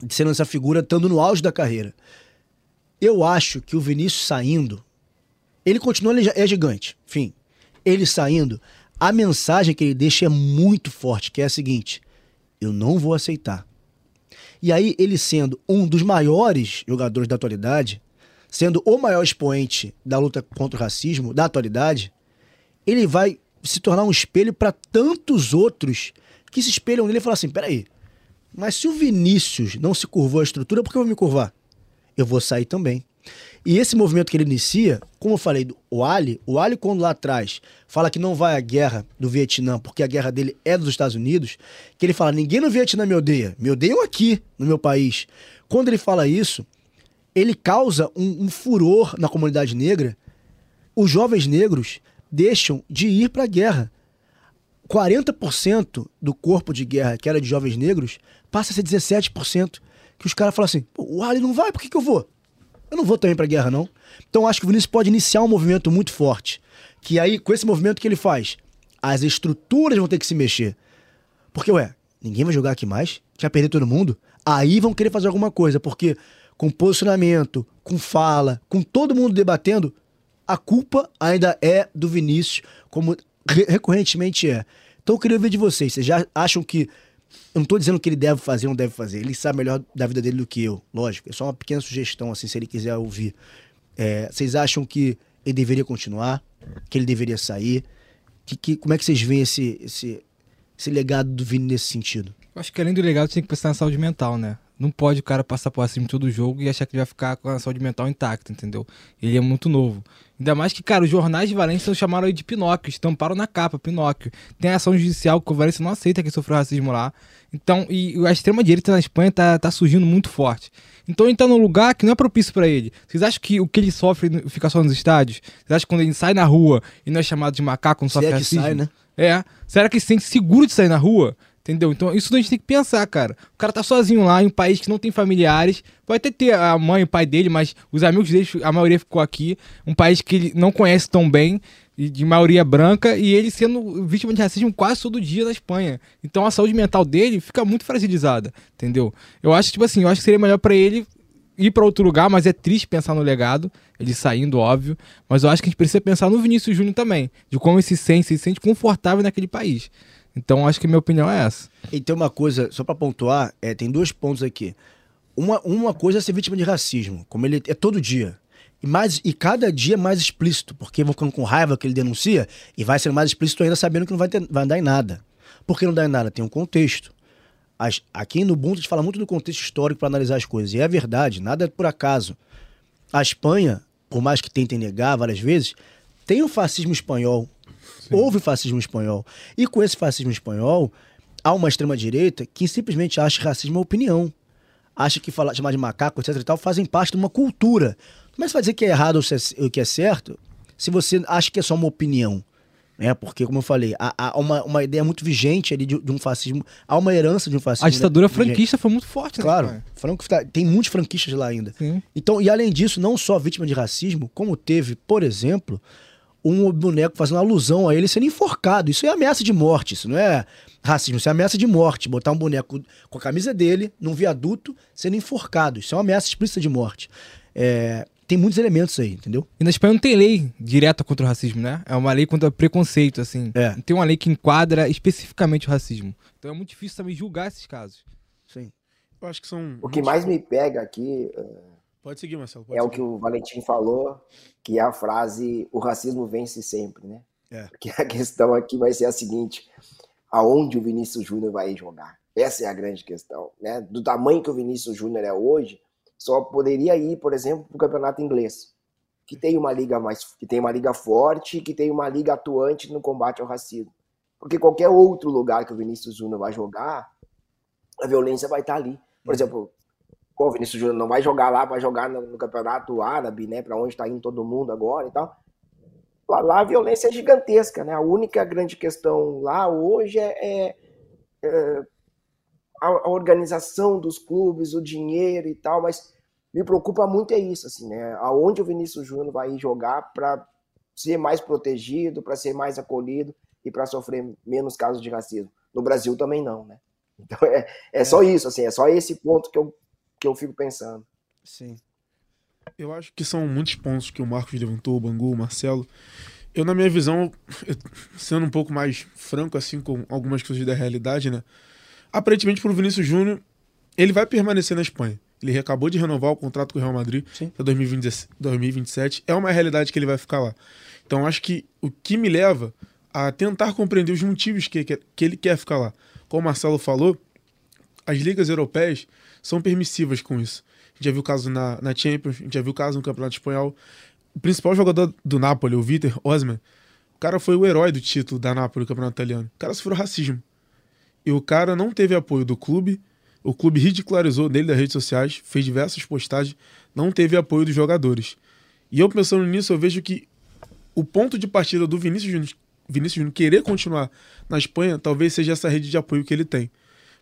de sendo essa figura, estando no auge da carreira. Eu acho que o Vinícius saindo, ele continua, ele é gigante, enfim. Ele saindo, a mensagem que ele deixa é muito forte, que é a seguinte: eu não vou aceitar. E aí, ele sendo um dos maiores jogadores da atualidade, sendo o maior expoente da luta contra o racismo da atualidade, ele vai se tornar um espelho para tantos outros que se espelham nele e falam assim: peraí, mas se o Vinícius não se curvou a estrutura, por que eu vou me curvar? Eu vou sair também. E esse movimento que ele inicia, como eu falei, o Ali, o Ali, quando lá atrás fala que não vai à guerra do Vietnã, porque a guerra dele é dos Estados Unidos, que ele fala: ninguém no Vietnã me odeia, me odeiam aqui, no meu país. Quando ele fala isso, ele causa um, um furor na comunidade negra. Os jovens negros deixam de ir para a guerra. 40% do corpo de guerra, que era de jovens negros, passa a ser 17%. Que os caras falam assim: o Ali não vai, por que, que eu vou? Eu não vou também pra guerra, não. Então acho que o Vinícius pode iniciar um movimento muito forte. Que aí, com esse movimento que ele faz, as estruturas vão ter que se mexer. Porque, ué, ninguém vai jogar aqui mais? Já perder todo mundo? Aí vão querer fazer alguma coisa, porque com posicionamento, com fala, com todo mundo debatendo, a culpa ainda é do Vinícius, como recorrentemente é. Então eu queria ver de vocês. Vocês já acham que eu não estou dizendo que ele deve fazer ou não deve fazer. Ele sabe melhor da vida dele do que eu, lógico. É só uma pequena sugestão, assim, se ele quiser ouvir. É, vocês acham que ele deveria continuar? Que ele deveria sair? Que, que, como é que vocês veem esse, esse, esse legado do Vini nesse sentido? Eu acho que além do legado, tem que pensar na saúde mental, né? Não pode o cara passar por cima de todo jogo e achar que ele vai ficar com a saúde mental intacta, entendeu? Ele é muito novo. Ainda mais que, cara, os jornais de Valência chamaram ele de Pinóquio, estamparam na capa, Pinóquio. Tem ação judicial que o Valência não aceita que sofreu racismo lá. Então, e a extrema-direita na Espanha tá, tá surgindo muito forte. Então ele tá num lugar que não é propício para ele. Vocês acham que o que ele sofre fica só nos estádios? Vocês acham que quando ele sai na rua e não é chamado de macaco, não sofre é racismo? Sai, né? É. Será que ele se sente seguro de sair na rua? Entendeu? Então isso a gente tem que pensar, cara. O cara tá sozinho lá em um país que não tem familiares. Pode até ter a mãe e o pai dele, mas os amigos dele, a maioria ficou aqui. Um país que ele não conhece tão bem, de maioria branca, e ele sendo vítima de racismo quase todo dia na Espanha. Então a saúde mental dele fica muito fragilizada, entendeu? Eu acho, tipo assim, eu acho que seria melhor para ele ir para outro lugar, mas é triste pensar no legado, ele saindo, óbvio. Mas eu acho que a gente precisa pensar no Vinícius Júnior também, de como ele se sente, se sente confortável naquele país. Então acho que minha opinião é essa. E tem uma coisa, só para pontuar, é, tem dois pontos aqui. Uma, uma coisa é ser vítima de racismo, como ele é todo dia. E, mais, e cada dia mais explícito, porque vão ficando com raiva que ele denuncia e vai sendo mais explícito ainda sabendo que não vai, ter, vai dar em nada. Por que não dá em nada? Tem um contexto. As, aqui no Ubuntu a gente fala muito do contexto histórico para analisar as coisas. E é verdade, nada é por acaso. A Espanha, por mais que tentem negar várias vezes, tem o fascismo espanhol Sim. Houve fascismo espanhol. E com esse fascismo espanhol, há uma extrema-direita que simplesmente acha racismo uma opinião. Acha que falar, chamar de macaco, etc e tal, fazem parte de uma cultura. Mas você vai dizer que é errado ou que é certo se você acha que é só uma opinião. Né? Porque, como eu falei, há, há uma, uma ideia muito vigente ali de, de, um fascismo, há uma herança de um fascismo. A ditadura né? franquista foi muito forte, né? Claro, Franco, tá, tem muitos franquistas lá ainda. Sim. Então, e além disso, não só vítima de racismo, como teve, por exemplo, um boneco fazendo alusão a ele sendo enforcado. Isso é ameaça de morte, isso não é racismo, isso é ameaça de morte. Botar um boneco com a camisa dele num viaduto sendo enforcado. Isso é uma ameaça explícita de morte. É, tem muitos elementos aí, entendeu? E na Espanha não tem lei direta contra o racismo, né? É uma lei contra preconceito, assim. É. Não tem uma lei que enquadra especificamente o racismo. Então é muito difícil também julgar esses casos. Sim. Eu acho que são. O que mais me pega aqui. Pode seguir, Marcelo. Pode é seguir. o que o Valentim falou que é a frase o racismo vence sempre, né? É. Porque a questão aqui vai ser a seguinte: aonde o Vinícius Júnior vai jogar? Essa é a grande questão, né? Do tamanho que o Vinícius Júnior é hoje, só poderia ir, por exemplo, para o campeonato inglês, que tem uma liga mais que tem uma liga forte, que tem uma liga atuante no combate ao racismo. Porque qualquer outro lugar que o Vinícius Júnior vai jogar, a violência vai estar ali. Por exemplo, o Vinícius Júnior não vai jogar lá, vai jogar no, no campeonato árabe, né, para onde está indo todo mundo agora e tal. Lá, lá, a violência é gigantesca, né? A única grande questão lá hoje é, é, é a, a organização dos clubes, o dinheiro e tal, mas me preocupa muito é isso, assim, né? Aonde o Vinícius Júnior vai jogar para ser mais protegido, para ser mais acolhido e para sofrer menos casos de racismo. No Brasil também não, né? Então é, é só isso, assim, é só esse ponto que eu, que eu fico pensando. Sim. Eu acho que são muitos pontos que o Marcos levantou, o Bangu, o Marcelo. Eu, na minha visão, sendo um pouco mais franco, assim, com algumas coisas da realidade, né? Aparentemente, pro Vinícius Júnior, ele vai permanecer na Espanha. Ele acabou de renovar o contrato com o Real Madrid até 2027. É uma realidade que ele vai ficar lá. Então acho que o que me leva a tentar compreender os motivos que, que, que ele quer ficar lá. Como o Marcelo falou, as ligas europeias são permissivas com isso. A gente já viu o caso na, na Champions, a gente já viu o caso no Campeonato Espanhol. O principal jogador do Napoli, o Vitor Osman, o cara foi o herói do título da Napoli, do Campeonato Italiano. O cara sofreu racismo. E o cara não teve apoio do clube, o clube ridicularizou dele das redes sociais, fez diversas postagens, não teve apoio dos jogadores. E eu pensando nisso, eu vejo que o ponto de partida do Vinícius Júnior, Vinícius Júnior querer continuar na Espanha talvez seja essa rede de apoio que ele tem.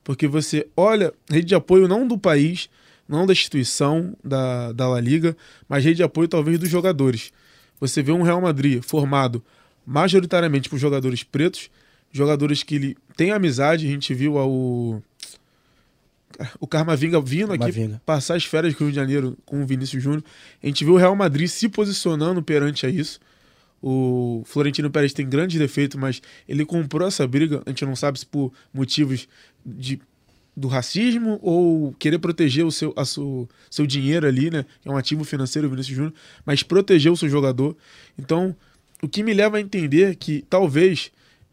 Porque você olha, rede de apoio não do país, não da instituição, da, da La Liga, mas rede de apoio talvez dos jogadores. Você vê um Real Madrid formado majoritariamente por jogadores pretos, jogadores que ele tem amizade, a gente viu o o Carmavinga vindo aqui passar as férias do Rio de Janeiro com o Vinícius Júnior. A gente viu o Real Madrid se posicionando perante a isso. O Florentino Pérez tem grandes defeitos, mas ele comprou essa briga. A gente não sabe se por motivos de, do racismo ou querer proteger o seu, a seu, seu dinheiro ali, né? É um ativo financeiro, o Vinícius Júnior, mas proteger o seu jogador. Então, o que me leva a entender que talvez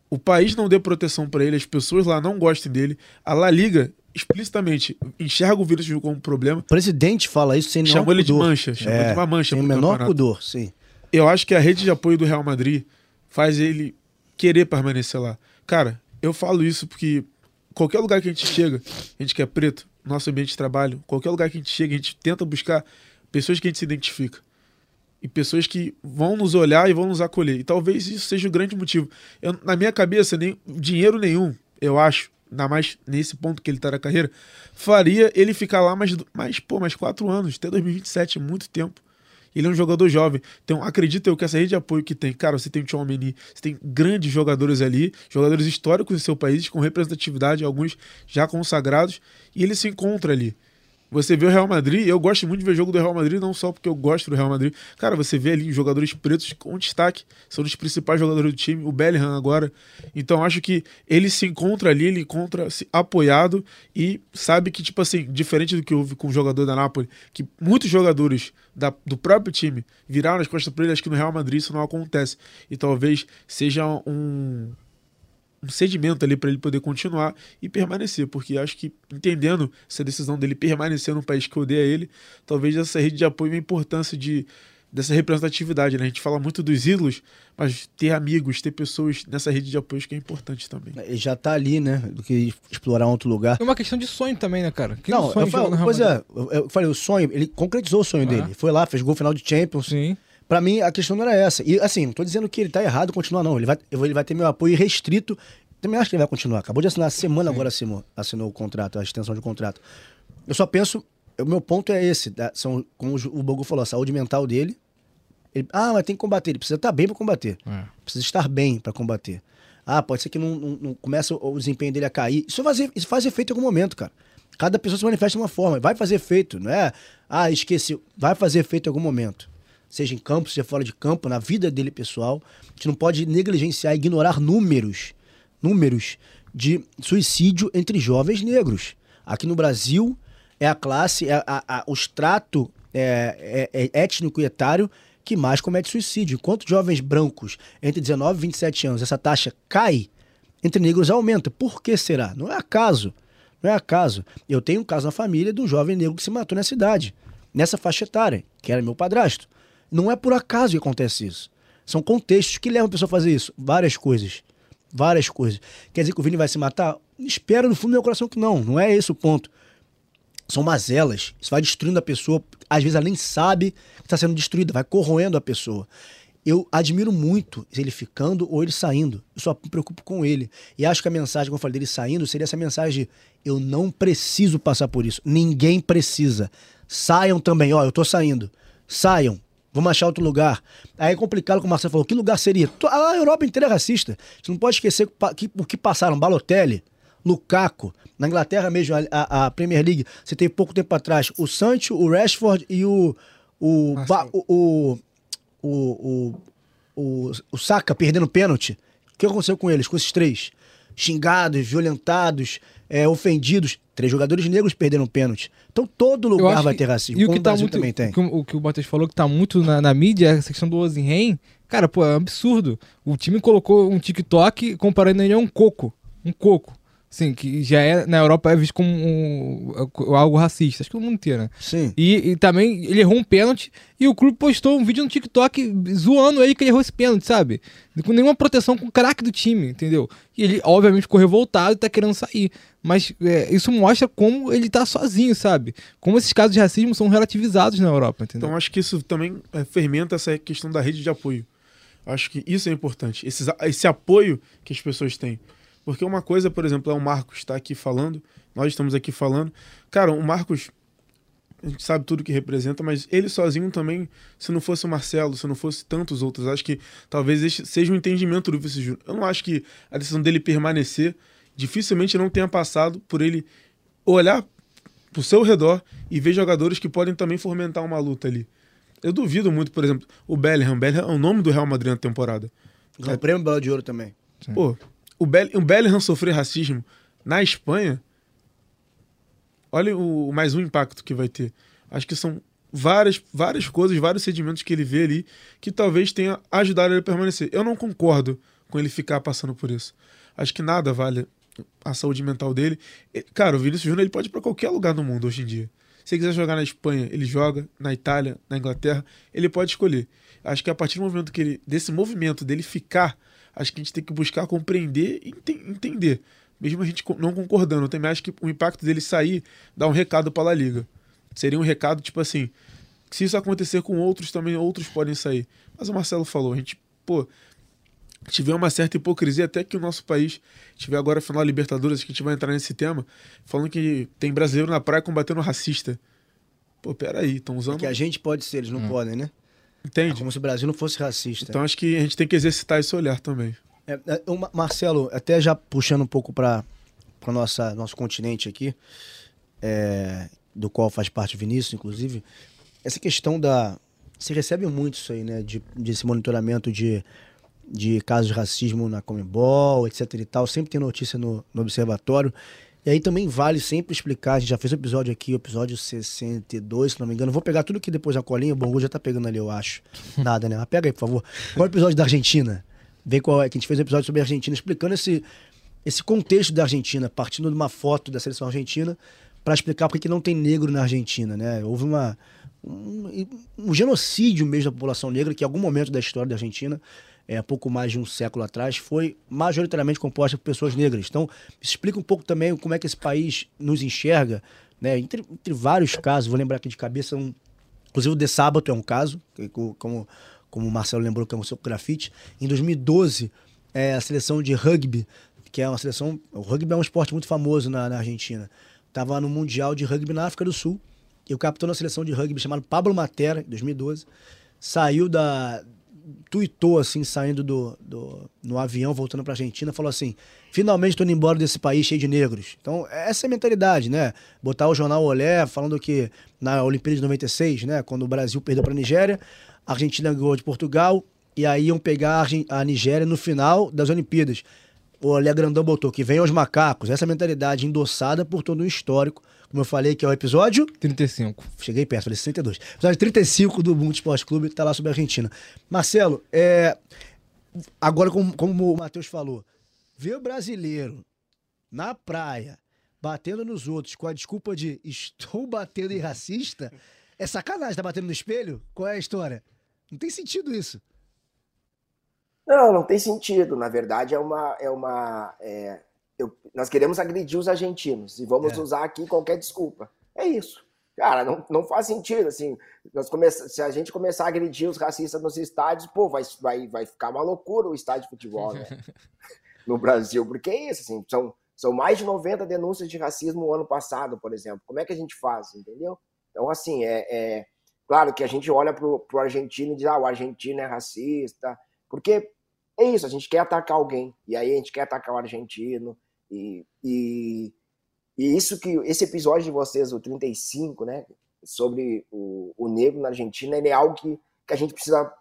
o país não dê proteção para ele, as pessoas lá não gostem dele. A La Liga explicitamente enxerga o vírus como problema. O presidente fala isso sem nenhum Chamou ele de mancha, chamou é, de uma mancha. Sem o menor pudor, sim. Eu acho que a rede de apoio do Real Madrid faz ele querer permanecer lá. Cara, eu falo isso porque qualquer lugar que a gente chega, a gente que é preto, nosso ambiente de trabalho, qualquer lugar que a gente chega, a gente tenta buscar pessoas que a gente se identifica. E pessoas que vão nos olhar e vão nos acolher. E talvez isso seja o grande motivo. Eu, na minha cabeça, nem dinheiro nenhum, eu acho, ainda mais nesse ponto que ele está na carreira, faria ele ficar lá mais, mais, pô, mais quatro anos, até 2027, muito tempo. Ele é um jogador jovem. Então, acredita eu que essa rede de apoio que tem, cara, você tem o Tchouameni, você tem grandes jogadores ali, jogadores históricos em seu país, com representatividade, alguns já consagrados, e ele se encontra ali. Você vê o Real Madrid, eu gosto muito de ver jogo do Real Madrid, não só porque eu gosto do Real Madrid. Cara, você vê ali jogadores pretos com destaque, são os principais jogadores do time, o Bellingham agora. Então acho que ele se encontra ali, ele encontra se apoiado e sabe que, tipo assim, diferente do que houve com o jogador da Napoli, que muitos jogadores da, do próprio time viraram as costas para ele, acho que no Real Madrid isso não acontece. E talvez seja um um sedimento ali para ele poder continuar e permanecer, porque acho que entendendo essa decisão dele permanecer num país que odeia ele, talvez essa rede de apoio a importância de dessa representatividade, né? A gente fala muito dos ídolos, mas ter amigos, ter pessoas nessa rede de apoio que é importante também. Ele já tá ali, né? Do que explorar outro lugar. É uma questão de sonho também, né, cara? Que não, eu falo, pois é, eu falei, o sonho, ele concretizou o sonho ah. dele. Foi lá, fez gol final de Champions. Sim. Para mim, a questão não era essa. E assim, não tô dizendo que ele tá errado continuar, não. Ele vai, ele vai ter meu apoio restrito. Também acho que ele vai continuar. Acabou de assinar, semana Sim. agora assinou, assinou o contrato, a extensão de contrato. Eu só penso, o meu ponto é esse, tá? são, como o Bogu falou, a saúde mental dele. Ele, ah, mas tem que combater. Ele precisa estar bem para combater. É. Precisa estar bem para combater. Ah, pode ser que não, não, não comece o, o desempenho dele a cair. Isso faz, isso faz efeito em algum momento, cara. Cada pessoa se manifesta de uma forma. Vai fazer efeito, não é? Ah, esqueci. Vai fazer efeito em algum momento seja em campo, seja fora de campo, na vida dele pessoal. A gente não pode negligenciar, ignorar números, números de suicídio entre jovens negros. Aqui no Brasil é a classe, é a, a, o extrato é, é, é étnico e etário que mais comete suicídio. Enquanto jovens brancos entre 19 e 27 anos, essa taxa cai, entre negros aumenta. Por que será? Não é acaso. Não é acaso. Eu tenho um caso na família de um jovem negro que se matou nessa idade, nessa faixa etária, que era meu padrasto. Não é por acaso que acontece isso. São contextos que levam a pessoa a fazer isso. Várias coisas. Várias coisas. Quer dizer que o Vini vai se matar? Espero no fundo do meu coração que não. Não é esse o ponto. São mazelas. Isso vai destruindo a pessoa. Às vezes ela nem sabe que está sendo destruída. Vai corroendo a pessoa. Eu admiro muito ele ficando ou ele saindo. Eu só me preocupo com ele. E acho que a mensagem que eu falei dele saindo seria essa mensagem de eu não preciso passar por isso. Ninguém precisa. Saiam também. Ó, eu tô saindo. Saiam. Vamos achar outro lugar. Aí é complicado, como o Marcelo falou. Que lugar seria? A Europa inteira é racista. Você não pode esquecer que, o que passaram. Balotelli, Lukaku. Na Inglaterra mesmo, a, a- Premier League, você tem pouco tempo atrás o Sancho, o Rashford e o... O, Ba- o, o, o, o, o, o Saka perdendo pênalti. O que aconteceu com eles, com esses três? Xingados, violentados, é, ofendidos. Três jogadores negros perderam pênalti. Então todo lugar vai que- ter racismo. E o que tá Brasil muito. também tem. O que, o o Matheus falou que tá muito na, na mídia, essa questão do Ozenhen. Cara, pô, é um absurdo. O time colocou um TikTok comparando ele a um coco. Um coco. Assim, que já é, na Europa é visto como um- algo racista. Acho que o mundo inteiro, né? Sim. E, e também ele errou um pênalti e o clube postou um vídeo no TikTok zoando ele que ele errou esse pênalti, sabe? Com nenhuma proteção com o craque do time, entendeu? E ele, obviamente, ficou revoltado e tá querendo sair. Mas é, isso mostra como ele tá sozinho, sabe? Como esses casos de racismo são relativizados na Europa, entendeu? Então acho que isso também é, fermenta essa questão da rede de apoio. Acho que isso é importante, esses, esse apoio que as pessoas têm. Porque uma coisa, por exemplo, é o Marcos estar aqui falando, nós estamos aqui falando. Cara, o Marcos, a gente sabe tudo que representa, mas ele sozinho também, se não fosse o Marcelo, se não fosse tantos outros, acho que talvez esse seja um entendimento do Vinícius Júnior. Eu não acho que a decisão dele permanecer dificilmente não tenha passado por ele olhar pro seu redor e ver jogadores que podem também fomentar uma luta ali. Eu duvido muito, por exemplo, o Bellingham. Bellingham é o nome do Real Madrid na temporada. Ganhou o prêmio Bola de Ouro também. Pô, o, Bell, o Bellingham sofrer racismo na Espanha, olha o, mais um impacto que vai ter. Acho que são várias, várias coisas, vários sedimentos que ele vê ali que talvez tenha ajudado ele a permanecer. Eu não concordo com ele ficar passando por isso. Acho que nada vale a saúde mental dele. Cara, o Vinícius Júnior ele pode ir pra qualquer lugar do mundo hoje em dia. Se ele quiser jogar na Espanha, ele joga, na Itália, na Inglaterra, ele pode escolher. Acho que a partir do momento que ele, desse movimento dele ficar, acho que a gente tem que buscar compreender e ente- entender. Mesmo a gente não concordando, eu também acho que o impacto dele sair dá um recado para a Liga. Seria um recado tipo assim, se isso acontecer com outros, também outros podem sair. Mas o Marcelo falou, a gente, pô, tiver uma certa hipocrisia até que o nosso país tiver agora a final da Libertadores, que a gente vai entrar nesse tema, falando que tem brasileiro na praia combatendo racista. Pô, peraí, estão usando. Que a gente pode ser, eles não podem, né? É Entende? como se o Brasil não fosse racista. Então acho que a gente tem que exercitar esse olhar também. É, é, Marcelo, até já puxando um pouco para o nosso continente aqui, é, do qual faz parte o Vinícius, inclusive, essa questão da. Você recebe muito isso aí, né? De, desse monitoramento de, de casos de racismo na Comembol, etc e tal. Sempre tem notícia no, no Observatório. E aí também vale sempre explicar, a gente já fez um episódio aqui, o episódio 62, se não me engano. Vou pegar tudo que depois na colinha, o Bongo já tá pegando ali, eu acho. <laughs> Nada, né? Mas pega aí, por favor. Qual é o episódio da Argentina? Vê qual é, que a gente fez um episódio sobre a Argentina, explicando esse, esse contexto da Argentina, partindo de uma foto da seleção argentina, para explicar por que que não tem negro na Argentina, né? Houve uma, um, um genocídio mesmo da população negra, que em algum momento da história da Argentina, é, pouco mais de um século atrás, foi majoritariamente composta por pessoas negras. Então, explica um pouco também como é que esse país nos enxerga, né? Entre, entre vários casos, vou lembrar aqui de cabeça, um, inclusive o de sábado é um caso, que, co- como, como o Marcelo lembrou que é um seu grafite. Em 2012, é, a seleção de rugby, que é uma seleção. O rugby é um esporte muito famoso na, na Argentina. Estava no Mundial de Rugby na África do Sul. E o capitão da seleção de rugby, chamado Pablo Matera, em 2012, saiu da. Tuitou assim, saindo do, do no avião, voltando para Argentina, falou assim: finalmente estou indo embora desse país cheio de negros. Então, essa é a mentalidade, né? Botar o jornal Olé falando que na Olimpíada de 96, né, quando o Brasil perdeu para a Nigéria, a Argentina ganhou de Portugal, e aí iam pegar a a Nigéria no final das Olimpíadas. O Olé Grandão botou que venham os macacos. Essa mentalidade endossada por todo um histórico, como eu falei, que é o episódio 35. Cheguei perto, falei 62. Episódio 35 do Mundo Esporte Clube, tá lá sobre a Argentina. Marcelo, é, agora, como, como o Matheus falou, ver o brasileiro na praia batendo nos outros com a desculpa de estou batendo em racista, é sacanagem, tá batendo no espelho? Qual é a história? Não tem sentido isso. Não, não tem sentido. Na verdade, é uma. É uma é, eu, nós queremos agredir os argentinos e vamos É. usar aqui qualquer desculpa. É isso. Cara, não, não faz sentido, assim, nós come... se a gente começar a agredir os racistas nos estádios, pô, vai, vai, vai ficar uma loucura o estádio de futebol, né? <laughs> no Brasil, porque é isso, assim, são, são mais de 90 denúncias de racismo no ano passado, por exemplo. Como é que a gente faz, entendeu? Então, assim, é, é claro que a gente olha pro, pro argentino e diz, ah, o argentino é racista, porque é isso, a gente quer atacar alguém, e aí a gente quer atacar o argentino, e, e, e isso que, esse episódio de vocês, o 35, né, sobre o, o negro na Argentina, ele é algo que, que a gente precisa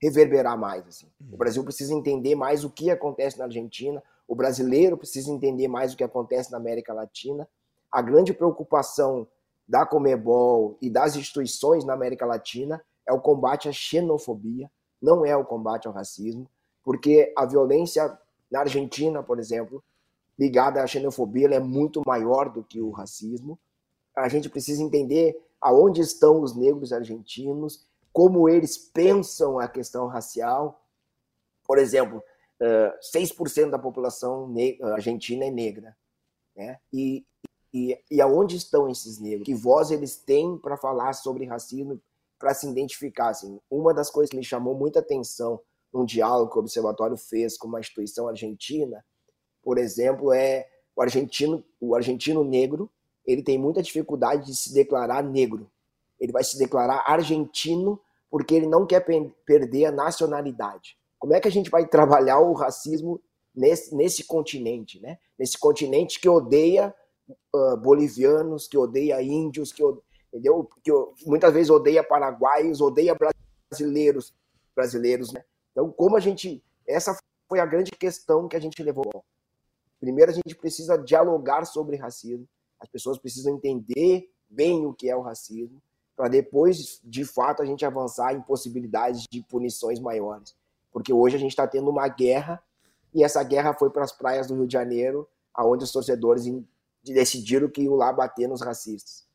reverberar mais, assim. O Brasil precisa entender mais o que acontece na Argentina, o brasileiro precisa entender mais o que acontece na América Latina. A grande preocupação da Comebol e das instituições na América Latina é o combate à xenofobia, não é o combate ao racismo, porque a violência na Argentina, por exemplo, ligada à xenofobia, ela é muito maior do que o racismo. A gente precisa entender aonde estão os negros argentinos, como eles pensam a questão racial. Por exemplo, uh, 6% da população argentina é negra. Né? E, e, e aonde estão esses negros? Que voz eles têm para falar sobre racismo, para se identificar? Assim, uma das coisas que me chamou muita atenção num diálogo que o Observatório fez com uma instituição argentina, por exemplo, é o argentino, o argentino negro, ele tem muita dificuldade de se declarar negro. Ele vai se declarar argentino porque ele não quer perder a nacionalidade. Como é que a gente vai <laughs> trabalhar o racismo nesse, nesse continente, né? Nesse continente que odeia uh, bolivianos, que odeia índios, que, entendeu? que muitas vezes odeia paraguaios, odeia brasileiros, brasileiros, né? Então, como a gente, essa foi a grande questão que a gente levou. Primeiro, a gente precisa dialogar sobre racismo. As pessoas precisam entender bem o que é o racismo, para depois, de fato, a gente avançar em possibilidades de punições maiores. Porque hoje a gente está tendo uma guerra e essa guerra foi para as praias do Rio de Janeiro, aonde os torcedores decidiram que iam lá bater nos racistas.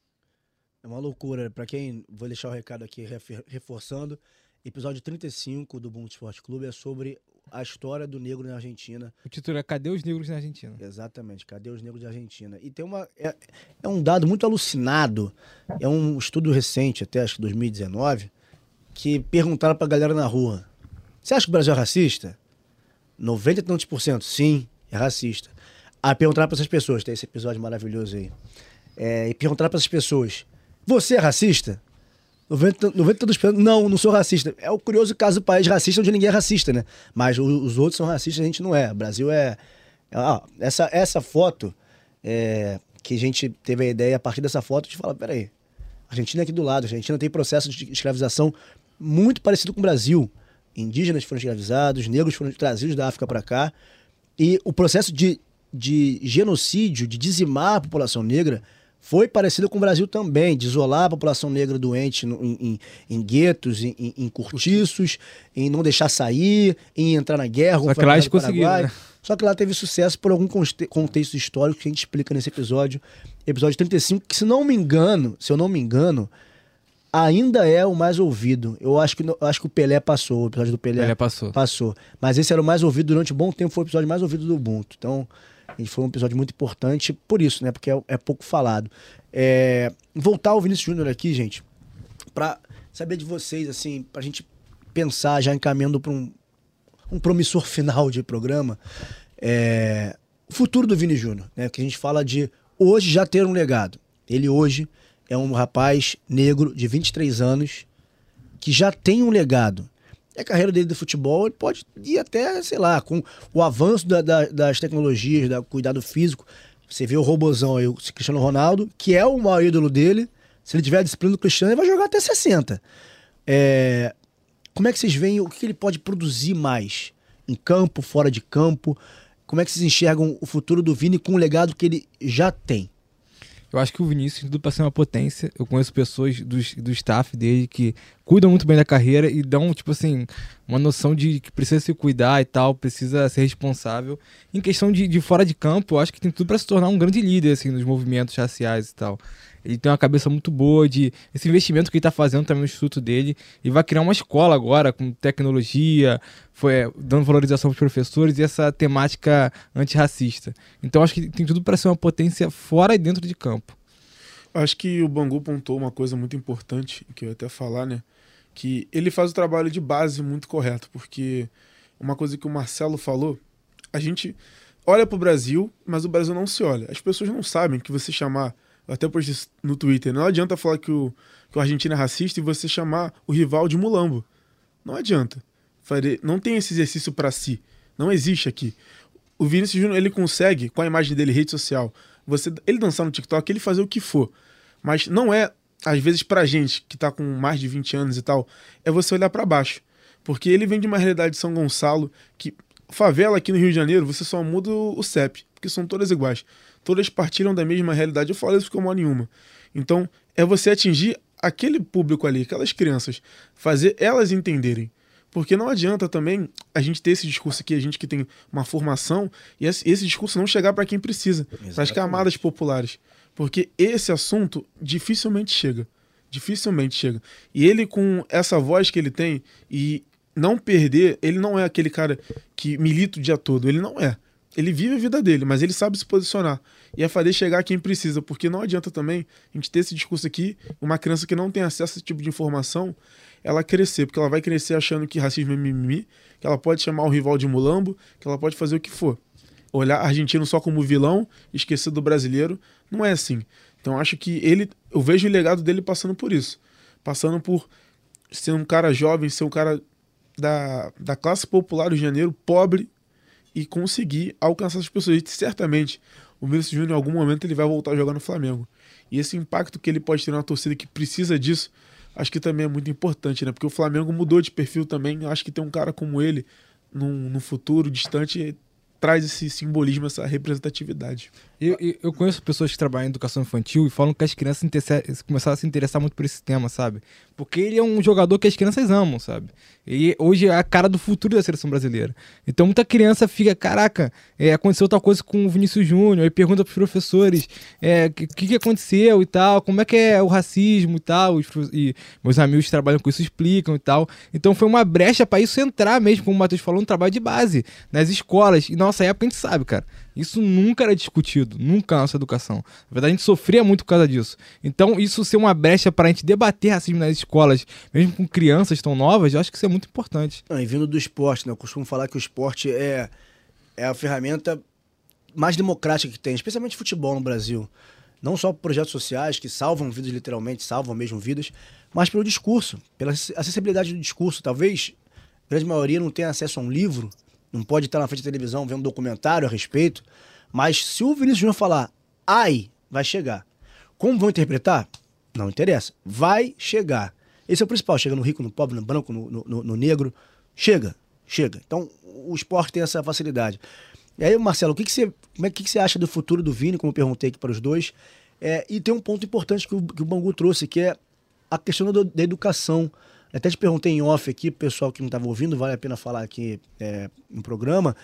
É uma loucura. Para quem, vou deixar o recado aqui reforçando, episódio 35 do Boom Esporte Clube é sobre a história do negro na Argentina. O título é Cadê os negros na Argentina? Exatamente, cadê os negros da Argentina? E tem uma. É, é, um dado muito alucinado. É um estudo recente, até acho que 2019, que perguntaram pra galera na rua: Você acha que o Brasil é racista? 90 e tantos por cento, sim, é racista. Aí perguntaram pra essas pessoas, tem esse episódio maravilhoso aí. É, e perguntaram pra essas pessoas: Você é racista? 90, 90 não, não sou racista. É o curioso caso do país racista onde ninguém é racista, né? Mas os outros são racistas a gente não é. O Brasil é. Ah, essa, essa foto é, que a gente teve a ideia a partir dessa foto, a gente fala: peraí, a Argentina é aqui do lado, a Argentina tem processo de escravização muito parecido com o Brasil. Indígenas foram escravizados, negros foram trazidos da África para cá. E o processo de, de genocídio, de dizimar a população negra, foi parecido com o Brasil também, de isolar a população negra doente no, em, em, em, guetos, em, em, cortiços, em não deixar sair, em entrar na guerra. Só que lá eles conseguiram, né? Só que lá teve sucesso por algum contexto histórico que a gente explica nesse episódio, episódio 35, que se não me engano, se eu não me engano, ainda é o mais ouvido. Eu acho que, eu acho que o Pelé passou, o episódio do Pelé, Pelé passou. passou. Mas esse era o mais ouvido durante um bom tempo, foi o episódio mais ouvido do Ubuntu. Então, e foi um episódio muito importante por isso, né? Porque é, é pouco falado. É, voltar ao Vinícius Júnior aqui, gente, para saber de vocês, assim, pra gente pensar, já encaminhando para um, um promissor <laughs> final de programa, é, o futuro do Vini Júnior, né? Que a gente fala de hoje já ter um legado. Ele hoje é um rapaz negro de 23 anos que já tem um legado. E a carreira dele do futebol ele pode ir até, sei lá, com o avanço da, da, das tecnologias, do cuidado físico. Você vê o robozão aí, o Cristiano Ronaldo, que é o maior ídolo dele. Se ele tiver a disciplina do Cristiano, ele vai jogar até 60. É... Como é que vocês veem o que ele pode produzir mais? Em campo, fora de campo? Como é que vocês enxergam o futuro do Vini com o legado que ele já tem? Eu acho que o Vinícius tem tudo para ser uma potência. Eu conheço pessoas do, do staff dele que cuidam muito bem da carreira e dão, tipo assim, uma noção de que precisa se cuidar e tal, precisa ser responsável. Em questão de, de fora de campo, eu acho que tem tudo para se tornar um grande líder, assim, nos movimentos raciais e tal. Ele tem uma cabeça muito boa de esse investimento que ele está fazendo também no instituto dele e vai criar uma escola agora com tecnologia, foi é, dando valorização para os professores e essa temática antirracista. Então acho que tem tudo para ser uma potência fora e dentro de campo. Acho que o Bangu pontou uma coisa muito importante, que eu ia até falar, né? Que ele faz o trabalho de base muito correto, porque uma coisa que o Marcelo falou, a gente olha para o Brasil, mas o Brasil não se olha. As pessoas não sabem que você chamar, eu até postei no Twitter, não adianta falar que o, que o argentino é racista e você chamar o rival de mulambo. Não adianta. Não tem esse exercício para si. Não existe aqui. O Vinícius Júnior, ele consegue, com a imagem dele, rede social, você ele dançar no TikTok, ele fazer o que for. Mas não é, às vezes, pra gente que tá com mais de 20 anos e tal, é você olhar para baixo. Porque ele vem de uma realidade de São Gonçalo, que favela aqui no Rio de Janeiro, você só muda o CEP, porque são todas iguais. Todas partiram da mesma realidade. Eu falo isso porque eu moro nenhuma. Então, é você atingir aquele público ali, aquelas crianças, fazer elas entenderem. Porque não adianta também a gente ter esse discurso aqui, a gente que tem uma formação, e esse, esse discurso não chegar para quem precisa, para as camadas populares. Porque esse assunto dificilmente chega. Dificilmente chega. E ele, com essa voz que ele tem, e não perder, ele não é aquele cara que milita o dia todo. Ele não é. Ele vive a vida dele, mas ele sabe se posicionar. E é fazer chegar quem precisa, porque não adianta também a gente ter esse discurso aqui, uma criança que não tem acesso a esse tipo de informação, ela crescer, porque ela vai crescer achando que racismo é mimimi, que ela pode chamar o rival de mulambo, que ela pode fazer o que for. Olhar argentino só como vilão, esquecer do brasileiro, não é assim. Então acho que ele, eu vejo o legado dele passando por isso, passando por ser um cara jovem, ser um cara da, da classe popular do Rio de Janeiro, pobre, e conseguir alcançar essas pessoas. E certamente o Vinícius Júnior em algum momento ele vai voltar a jogar no Flamengo. E esse impacto que ele pode ter na torcida que precisa disso, acho que também é muito importante, né? Porque o Flamengo mudou de perfil também. Acho que ter um cara como ele no futuro distante traz esse simbolismo, essa representatividade. Eu, eu conheço pessoas que trabalham em educação infantil e falam que as crianças começaram a se interessar muito por esse tema, sabe? Porque ele é um jogador que as crianças amam, sabe? E hoje é a cara do futuro da seleção brasileira. Então muita criança fica, caraca, é, aconteceu tal coisa com o Vinícius Júnior, aí pergunta pros professores o é, que, que aconteceu e tal, como é que é o racismo e tal, e, e meus amigos que trabalham com isso explicam e tal. Então foi uma brecha para isso entrar mesmo, como o Matheus falou, no trabalho de base, nas escolas. E nossa época a gente sabe, cara. Isso nunca era discutido, nunca na nossa educação. Na verdade, a gente sofria muito por causa disso. Então, isso ser uma brecha para a gente debater racismo nas escolas, mesmo com crianças tão novas, eu acho que isso é muito importante. E vindo do esporte, né? Eu costumo falar que o esporte é, é a ferramenta mais democrática que tem, especialmente futebol no Brasil. Não só por projetos sociais que salvam vidas, literalmente, salvam mesmo vidas, mas pelo discurso, pela acessibilidade do discurso. Talvez a grande maioria não tenha acesso a um livro, não pode estar na frente da televisão vendo um documentário a respeito, mas se o Vinícius Júnior falar, ai, vai chegar. Como vão interpretar? Não interessa. Vai chegar. Esse é o principal. Chega no rico, no pobre, no branco, no, no, no negro. Chega, chega. Então, o esporte tem essa facilidade. E aí, Marcelo, o que, que, você, como é, que, que você acha do futuro do Vini, como eu perguntei aqui para os dois? É, e tem um ponto importante que o, que o Bangu trouxe, que é a questão do, da educação. Até te perguntei em off aqui, pessoal que não estava ouvindo, vale a pena falar aqui é, no programa,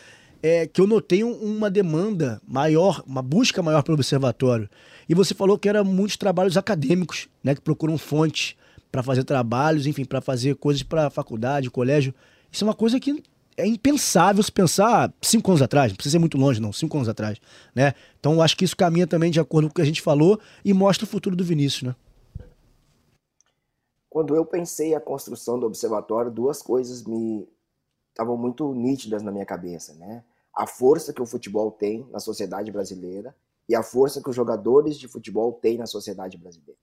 é que eu notei uma demanda maior, uma busca maior pelo observatório. E você falou que eram muitos trabalhos acadêmicos, né, que procuram fontes para fazer trabalhos, enfim, para fazer coisas para faculdade, colégio. Isso é uma coisa que é impensável se pensar cinco anos atrás, não precisa ser muito longe, não, cinco anos atrás, né? Então acho que isso caminha também de acordo com o que a gente falou e mostra o futuro do Vinícius, né? Quando eu pensei a construção do observatório, duas coisas me estavam muito nítidas na minha cabeça, né? A força que o futebol tem na sociedade brasileira e a força que os jogadores de futebol têm na sociedade brasileira.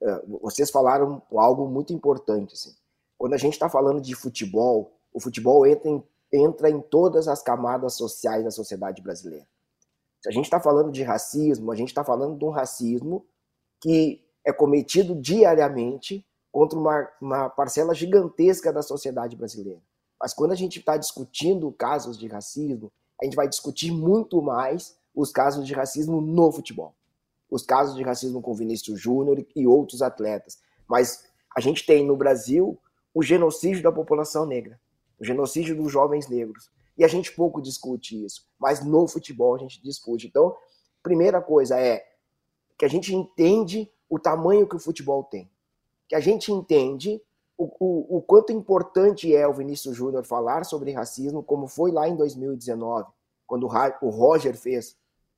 É, vocês falaram algo muito importante, assim. Quando a gente está falando de futebol, o futebol entra em, entra em todas as camadas sociais da sociedade brasileira. Se a gente está falando de racismo, a gente está falando de um racismo que é cometido diariamente contra uma, uma parcela gigantesca da sociedade brasileira. Mas quando a gente está discutindo casos de racismo, a gente vai discutir muito mais os casos de racismo no futebol. Os casos de racismo com Vinícius Júnior e outros atletas. Mas a gente tem no Brasil o genocídio da população negra, o genocídio dos jovens negros. E a gente pouco discute isso. Mas no futebol a gente discute. Então, primeira coisa é que a gente entende o tamanho que o futebol tem. Que a gente entende o, o, o quanto importante é o Vinícius Júnior falar sobre racismo, como foi lá em 2019, quando o Roger fez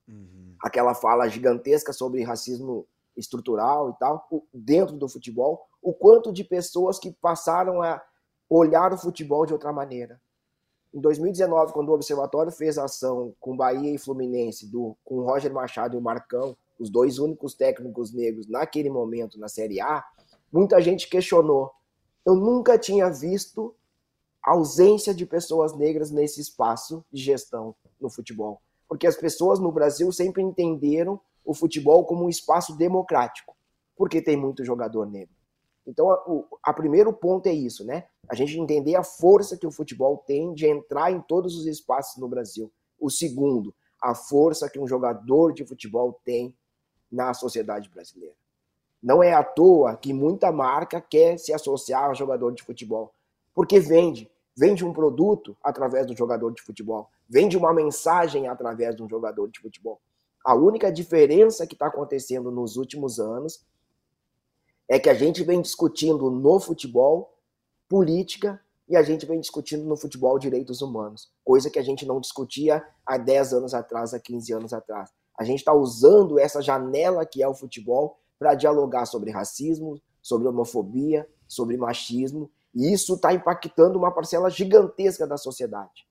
uhum. aquela fala gigantesca sobre racismo estrutural e tal, dentro do futebol, o quanto de pessoas que passaram a olhar o futebol de outra maneira. Em 2019, quando o Observatório fez a ação com Bahia e Fluminense, do, com Roger Machado e o Marcão, os dois únicos técnicos negros naquele momento na Série A, muita gente questionou. Eu nunca tinha visto ausência de pessoas negras nesse espaço de gestão no futebol. Porque as pessoas no Brasil sempre entenderam o futebol como um espaço democrático, porque tem muito jogador negro. Então, o a primeiro ponto é isso, né? A gente entender a força que o futebol tem de entrar em todos os espaços no Brasil. O segundo, a força que um jogador de futebol tem na sociedade brasileira. Não é à toa que muita marca quer se associar ao jogador de futebol, porque vende, vende um produto através do jogador de futebol, vende uma mensagem através de um jogador de futebol. A única diferença que está acontecendo nos últimos anos é que a gente vem discutindo no futebol política e a gente vem discutindo no futebol direitos humanos, coisa que a gente não discutia há 10 anos atrás, há 15 anos atrás. A gente está usando essa janela que é o futebol para dialogar sobre racismo, sobre homofobia, sobre machismo, e isso está impactando uma parcela gigantesca da sociedade.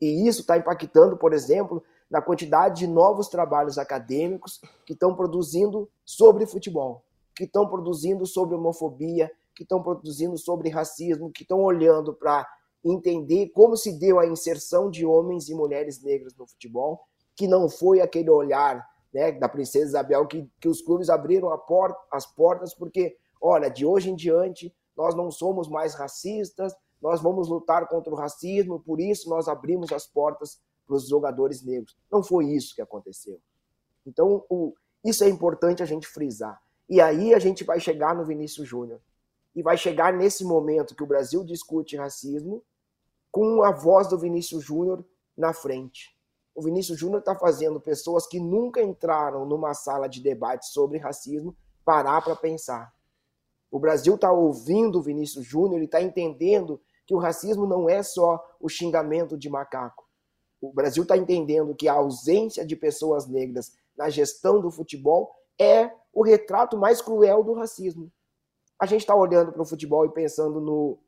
E isso está impactando, por exemplo, na quantidade de novos trabalhos acadêmicos que estão produzindo sobre futebol, que estão produzindo sobre homofobia, que estão produzindo sobre racismo, que estão olhando para entender como se deu a inserção de homens e mulheres negras no futebol, que não foi aquele olhar né, da princesa Isabel que, que os clubes abriram porta, as portas porque, olha, de hoje em diante nós não somos mais racistas, nós vamos lutar contra o racismo, por isso nós abrimos as portas para os jogadores negros. Não foi isso que aconteceu. Então, o, isso é importante a gente frisar. E aí a gente vai chegar no Vinícius Júnior. E vai chegar nesse momento que o Brasil discute racismo com a voz do Vinícius Júnior na frente. O Vinícius Júnior está fazendo pessoas que nunca entraram numa sala de debate sobre racismo parar para pensar. O Brasil está ouvindo o Vinícius Júnior e está entendendo que o racismo não é só o xingamento de macaco o Brasil está entendendo que a ausência de pessoas negras na gestão do futebol é o retrato mais cruel do racismo. A gente está olhando para o futebol e pensando no,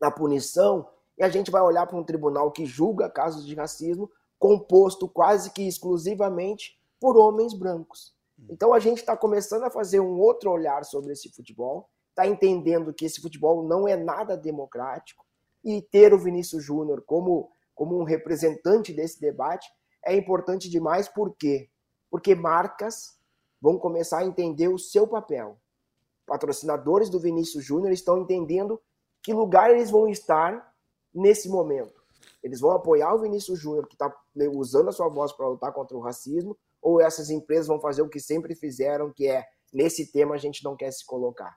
na punição, e a gente vai olhar para um tribunal que julga casos de racismo composto quase que exclusivamente por homens brancos. Então a gente está começando a fazer um outro olhar sobre esse futebol, está entendendo que esse futebol não é nada democrático, e ter o Vinícius Júnior como como um representante desse debate é importante demais, por quê? Porque marcas vão começar a entender o seu papel. Patrocinadores do Vinícius Júnior estão entendendo que lugar eles vão estar nesse momento. Eles vão apoiar o Vinícius Júnior, que está usando a sua voz para lutar contra o racismo, ou essas empresas vão fazer o que sempre fizeram, que é nesse tema a gente não quer se colocar.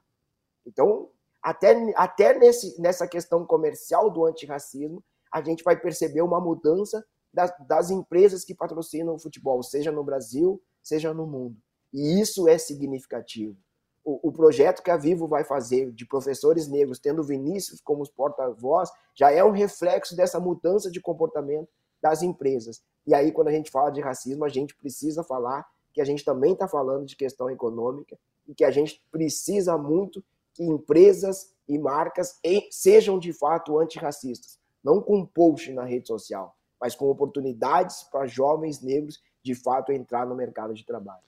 Então, até, até nesse, nessa questão comercial do antirracismo, a gente vai perceber uma mudança das, das empresas que patrocinam o futebol, seja no Brasil, seja no mundo. E isso é significativo. O, o, projeto que a Vivo vai fazer de professores negros, tendo Vinícius como porta-voz, já é um reflexo dessa mudança de comportamento das empresas. E aí, quando a gente fala de racismo, a gente precisa falar que a gente também está falando de questão econômica e que a gente precisa muito que empresas e marcas sejam de fato antirracistas não com post na rede social, mas com oportunidades para jovens negros de fato entrar no mercado de trabalho.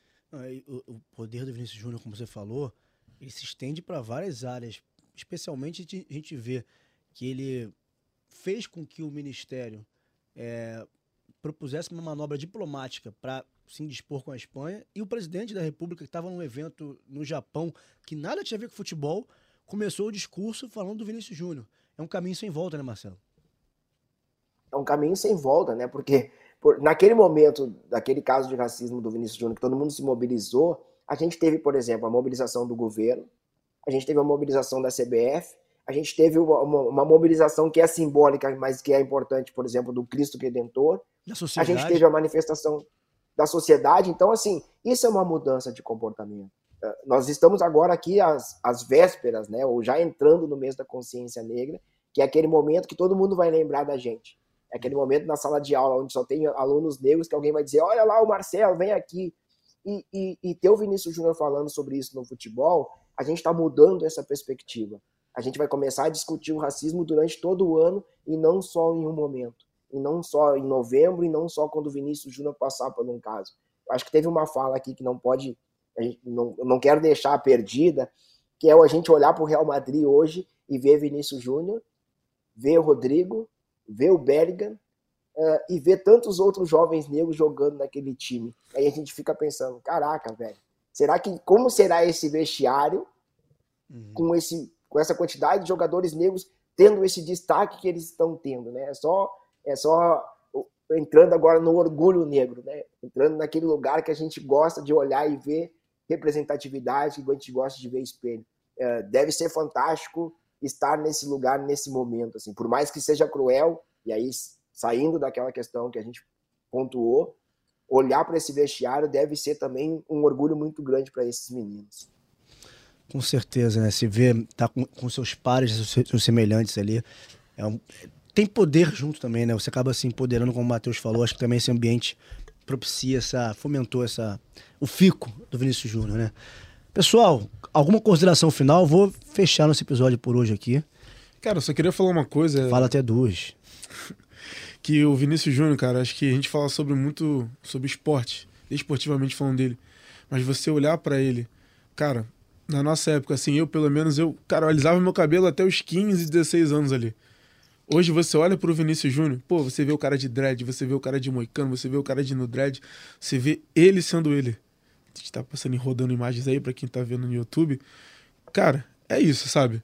O poder do Vinícius Júnior, como você falou, ele se estende para várias áreas. Especialmente a gente vê que ele fez com que o Ministério é, propusesse uma manobra diplomática para se indispor com a Espanha e o presidente da República, que estava num evento no Japão que nada tinha a ver com futebol, começou o discurso falando do Vinícius Júnior. É um caminho sem volta, né, Marcelo? é um caminho sem volta, né? Porque por, naquele momento, daquele caso de racismo do Vinícius Júnior, que todo mundo se mobilizou, a gente teve, por exemplo, a mobilização do governo, a gente teve a mobilização da CBF, a gente teve uma, uma, mobilização que é simbólica, mas que é importante, por exemplo, do Cristo Redentor. A gente teve a manifestação da sociedade. Então, assim, isso é uma mudança de comportamento. Uh, nós estamos agora aqui às, às vésperas, né, ou já entrando no mês da consciência negra, que é aquele momento que todo mundo vai lembrar da gente. É aquele momento na sala de aula onde só tem alunos negros que alguém vai dizer: olha lá o Marcelo, vem aqui. E, e, e ter o Vinícius Júnior falando sobre isso no futebol, a gente está mudando essa perspectiva. A gente vai começar a discutir o racismo durante todo o ano e não só em um momento. E não só em novembro e não só quando o Vinícius Júnior passar por um caso. Eu acho que teve uma fala aqui que não pode, não, não quero deixar perdida, que é a gente olhar para o Real Madrid hoje e ver Vinícius Júnior, ver o Rodrigo, ver o Bergam uh, e ver tantos outros jovens negros jogando naquele time. Aí a gente fica pensando, caraca, velho, será que como será esse vestiário uhum. com esse com essa quantidade de jogadores negros tendo esse destaque que eles estão tendo, né? É só é só entrando agora no orgulho negro, né? Entrando naquele lugar que a gente gosta de olhar e ver representatividade, que a gente gosta de ver espelho. É, deve ser fantástico estar nesse lugar nesse momento, assim, por mais que seja cruel. E aí saindo daquela questão que a gente pontuou, olhar para esse vestiário deve ser também um orgulho muito grande para esses meninos. Com certeza, né? Se vê, tá com, com seus pares, seus semelhantes ali. É um, tem poder junto também, né? Você acaba se empoderando, como o Matheus falou. Acho que também esse ambiente propicia essa. fomentou essa. o fico do Vinícius Júnior, né? Pessoal, alguma consideração final? Vou fechar nosso episódio por hoje aqui. Cara, eu só queria falar uma coisa. Fala até duas <laughs> que o Vinícius Júnior, cara, acho que a gente fala sobre muito sobre esporte, esportivamente falando dele. Mas você olhar para ele, cara, na nossa época, assim, eu pelo menos, eu, cara, eu alisava meu cabelo até os 15, 16 anos ali. Hoje você olha pro Vinícius Júnior, pô, você vê o cara de dread, você vê o cara de moicano, você vê o cara de no dread, você vê ele sendo ele. A gente tá passando e rodando imagens aí para quem tá vendo no YouTube. Cara, é isso, sabe?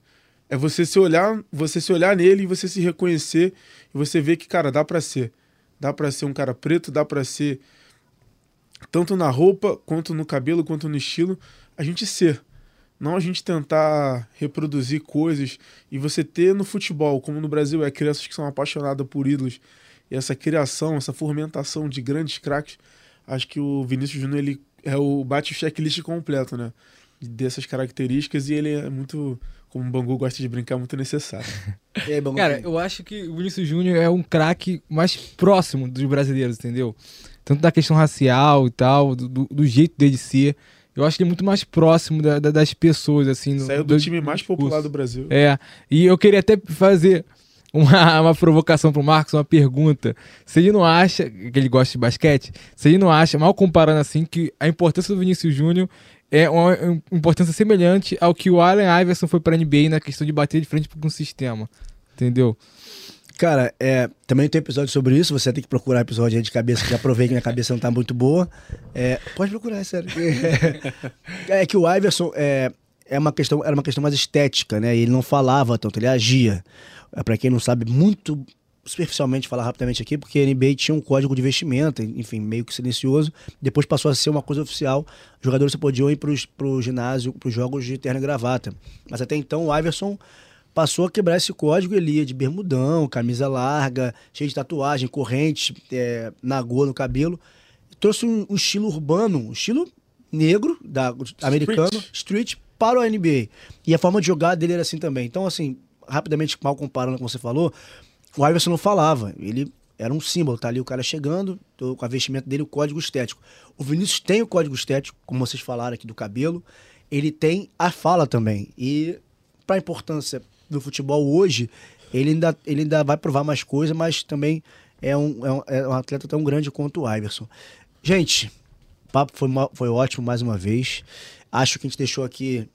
É você se olhar, você se olhar nele e você se reconhecer e você ver que, cara, dá para ser. Dá para ser um cara preto, dá para ser tanto na roupa, quanto no cabelo, quanto no estilo, a gente ser. Não a gente tentar reproduzir coisas e você ter no futebol, como no Brasil é crianças que são apaixonadas por ídolos, e essa criação, essa fomentação de grandes craques, acho que o Vinícius Júnior ele é o bate o checklist completo, né? Dessas características e ele é muito como o Bangu gosta de brincar, muito necessário. <laughs> aí, Cara, eu acho que o Vinícius Júnior é um craque mais próximo dos brasileiros, entendeu? Tanto da questão racial e tal, do, do jeito dele ser. Eu acho que ele é muito mais próximo da, da, das pessoas, assim. Saiu do, do time mais popular do Brasil. É. E eu queria até fazer uma, <laughs> uma provocação pro Marcos, uma pergunta. Se ele não acha, que ele gosta de basquete, se ele não acha, mal comparando assim, que a importância do Vinícius Júnior é uma importância semelhante ao que o Allen Iverson foi para a NBA na questão de bater de frente com um sistema. Entendeu? Cara, é, também tem episódio sobre isso. Você tem que procurar episódio aí de cabeça, que já provei que minha cabeça não tá muito boa. É, pode procurar, é sério. <laughs> É, é, que o Iverson é, é uma questão, era uma questão mais estética, né? Ele não falava tanto, ele agia. É, para quem não sabe, muito superficialmente falar rapidamente aqui, porque a NBA tinha um código de vestimenta, enfim, meio que silencioso. Depois passou a ser uma coisa oficial. Os jogadores só podiam ir para o ginásio, para os jogos de terno e gravata. Mas até então o Iverson passou a quebrar esse código. Ele ia de bermudão, camisa larga, cheio de tatuagem, corrente, é, nagô no cabelo. Trouxe um, um, estilo urbano, um estilo negro, da, americano, street. para o NBA. E a forma de jogar dele era assim também. Então, assim, rapidamente, mal comparando com o que você falou, o Iverson não falava. Ele era um símbolo, tá ali o cara chegando, com a vestimenta dele, o código estético. O Vinícius tem o código estético, como vocês falaram aqui do cabelo, ele tem a fala também. E para a importância do futebol hoje, ele ainda, ele ainda vai provar mais coisas, mas também é um, é um, é um atleta tão grande quanto o Iverson. Gente, o papo foi, foi ótimo mais uma vez. Acho que a gente deixou aqui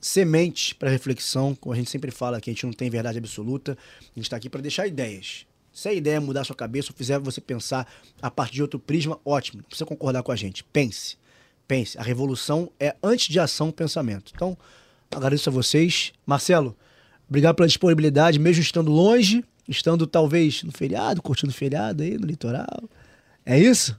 semente para reflexão, como a gente sempre fala que a gente não tem verdade absoluta, a gente está aqui para deixar ideias. Se a ideia é mudar a sua cabeça ou fizer você pensar a partir de outro prisma, ótimo. Não precisa concordar com a gente. Pense. Pense. A revolução é antes de ação, pensamento. Então, agradeço a vocês. Marcelo, obrigado pela disponibilidade, mesmo estando longe, estando talvez no feriado, curtindo feriado aí no litoral. É isso?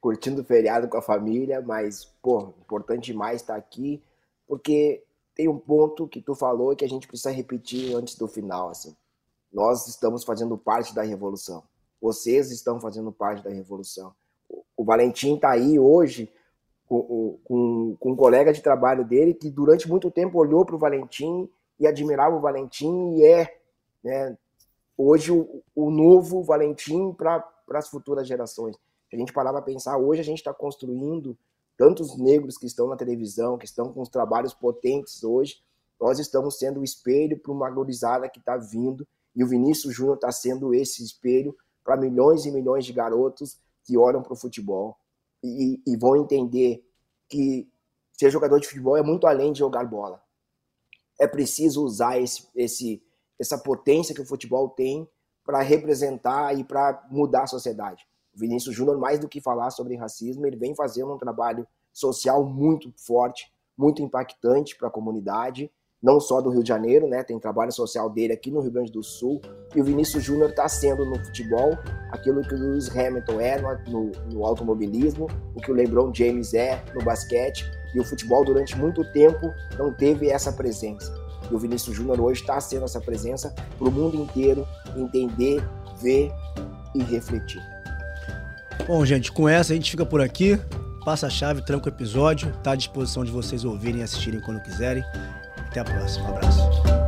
Curtindo feriado com a família, mas, pô, importante demais estar aqui porque tem um ponto que tu falou que a gente precisa repetir antes do final, assim. Nós estamos fazendo parte da revolução. Vocês estão fazendo parte da revolução. O Valentim está aí hoje com, com, com um colega de trabalho dele que durante muito tempo olhou para o Valentim e admirava o Valentim e é né, hoje o, o novo Valentim para as futuras gerações. A gente parar para pensar, hoje a gente está construindo tantos negros que estão na televisão, que estão com os trabalhos potentes hoje, nós estamos sendo o espelho para uma gurizada que está vindo e o Vinícius Júnior está sendo esse espelho para milhões e milhões de garotos que olham para o futebol e, e vão entender que ser jogador de futebol é muito além de jogar bola. É preciso usar esse, esse, essa potência que o futebol tem para representar e para mudar a sociedade. O Vinícius Júnior, mais do que falar sobre racismo, ele vem fazendo um trabalho social muito forte, muito impactante para a comunidade não só do Rio de Janeiro, né? Tem trabalho social dele aqui no Rio Grande do Sul. E o Vinícius Júnior está sendo no futebol aquilo que o Lewis Hamilton é no, no, automobilismo, o que o LeBron James é no basquete. E o futebol, durante muito tempo, não teve essa presença. E o Vinícius Júnior hoje está sendo essa presença para o mundo inteiro entender, ver e refletir. Bom, gente, com essa a gente fica por aqui. Passa a chave, tranca o episódio. Está à disposição de vocês ouvirem e assistirem quando quiserem. Até a próxima. Um abraço.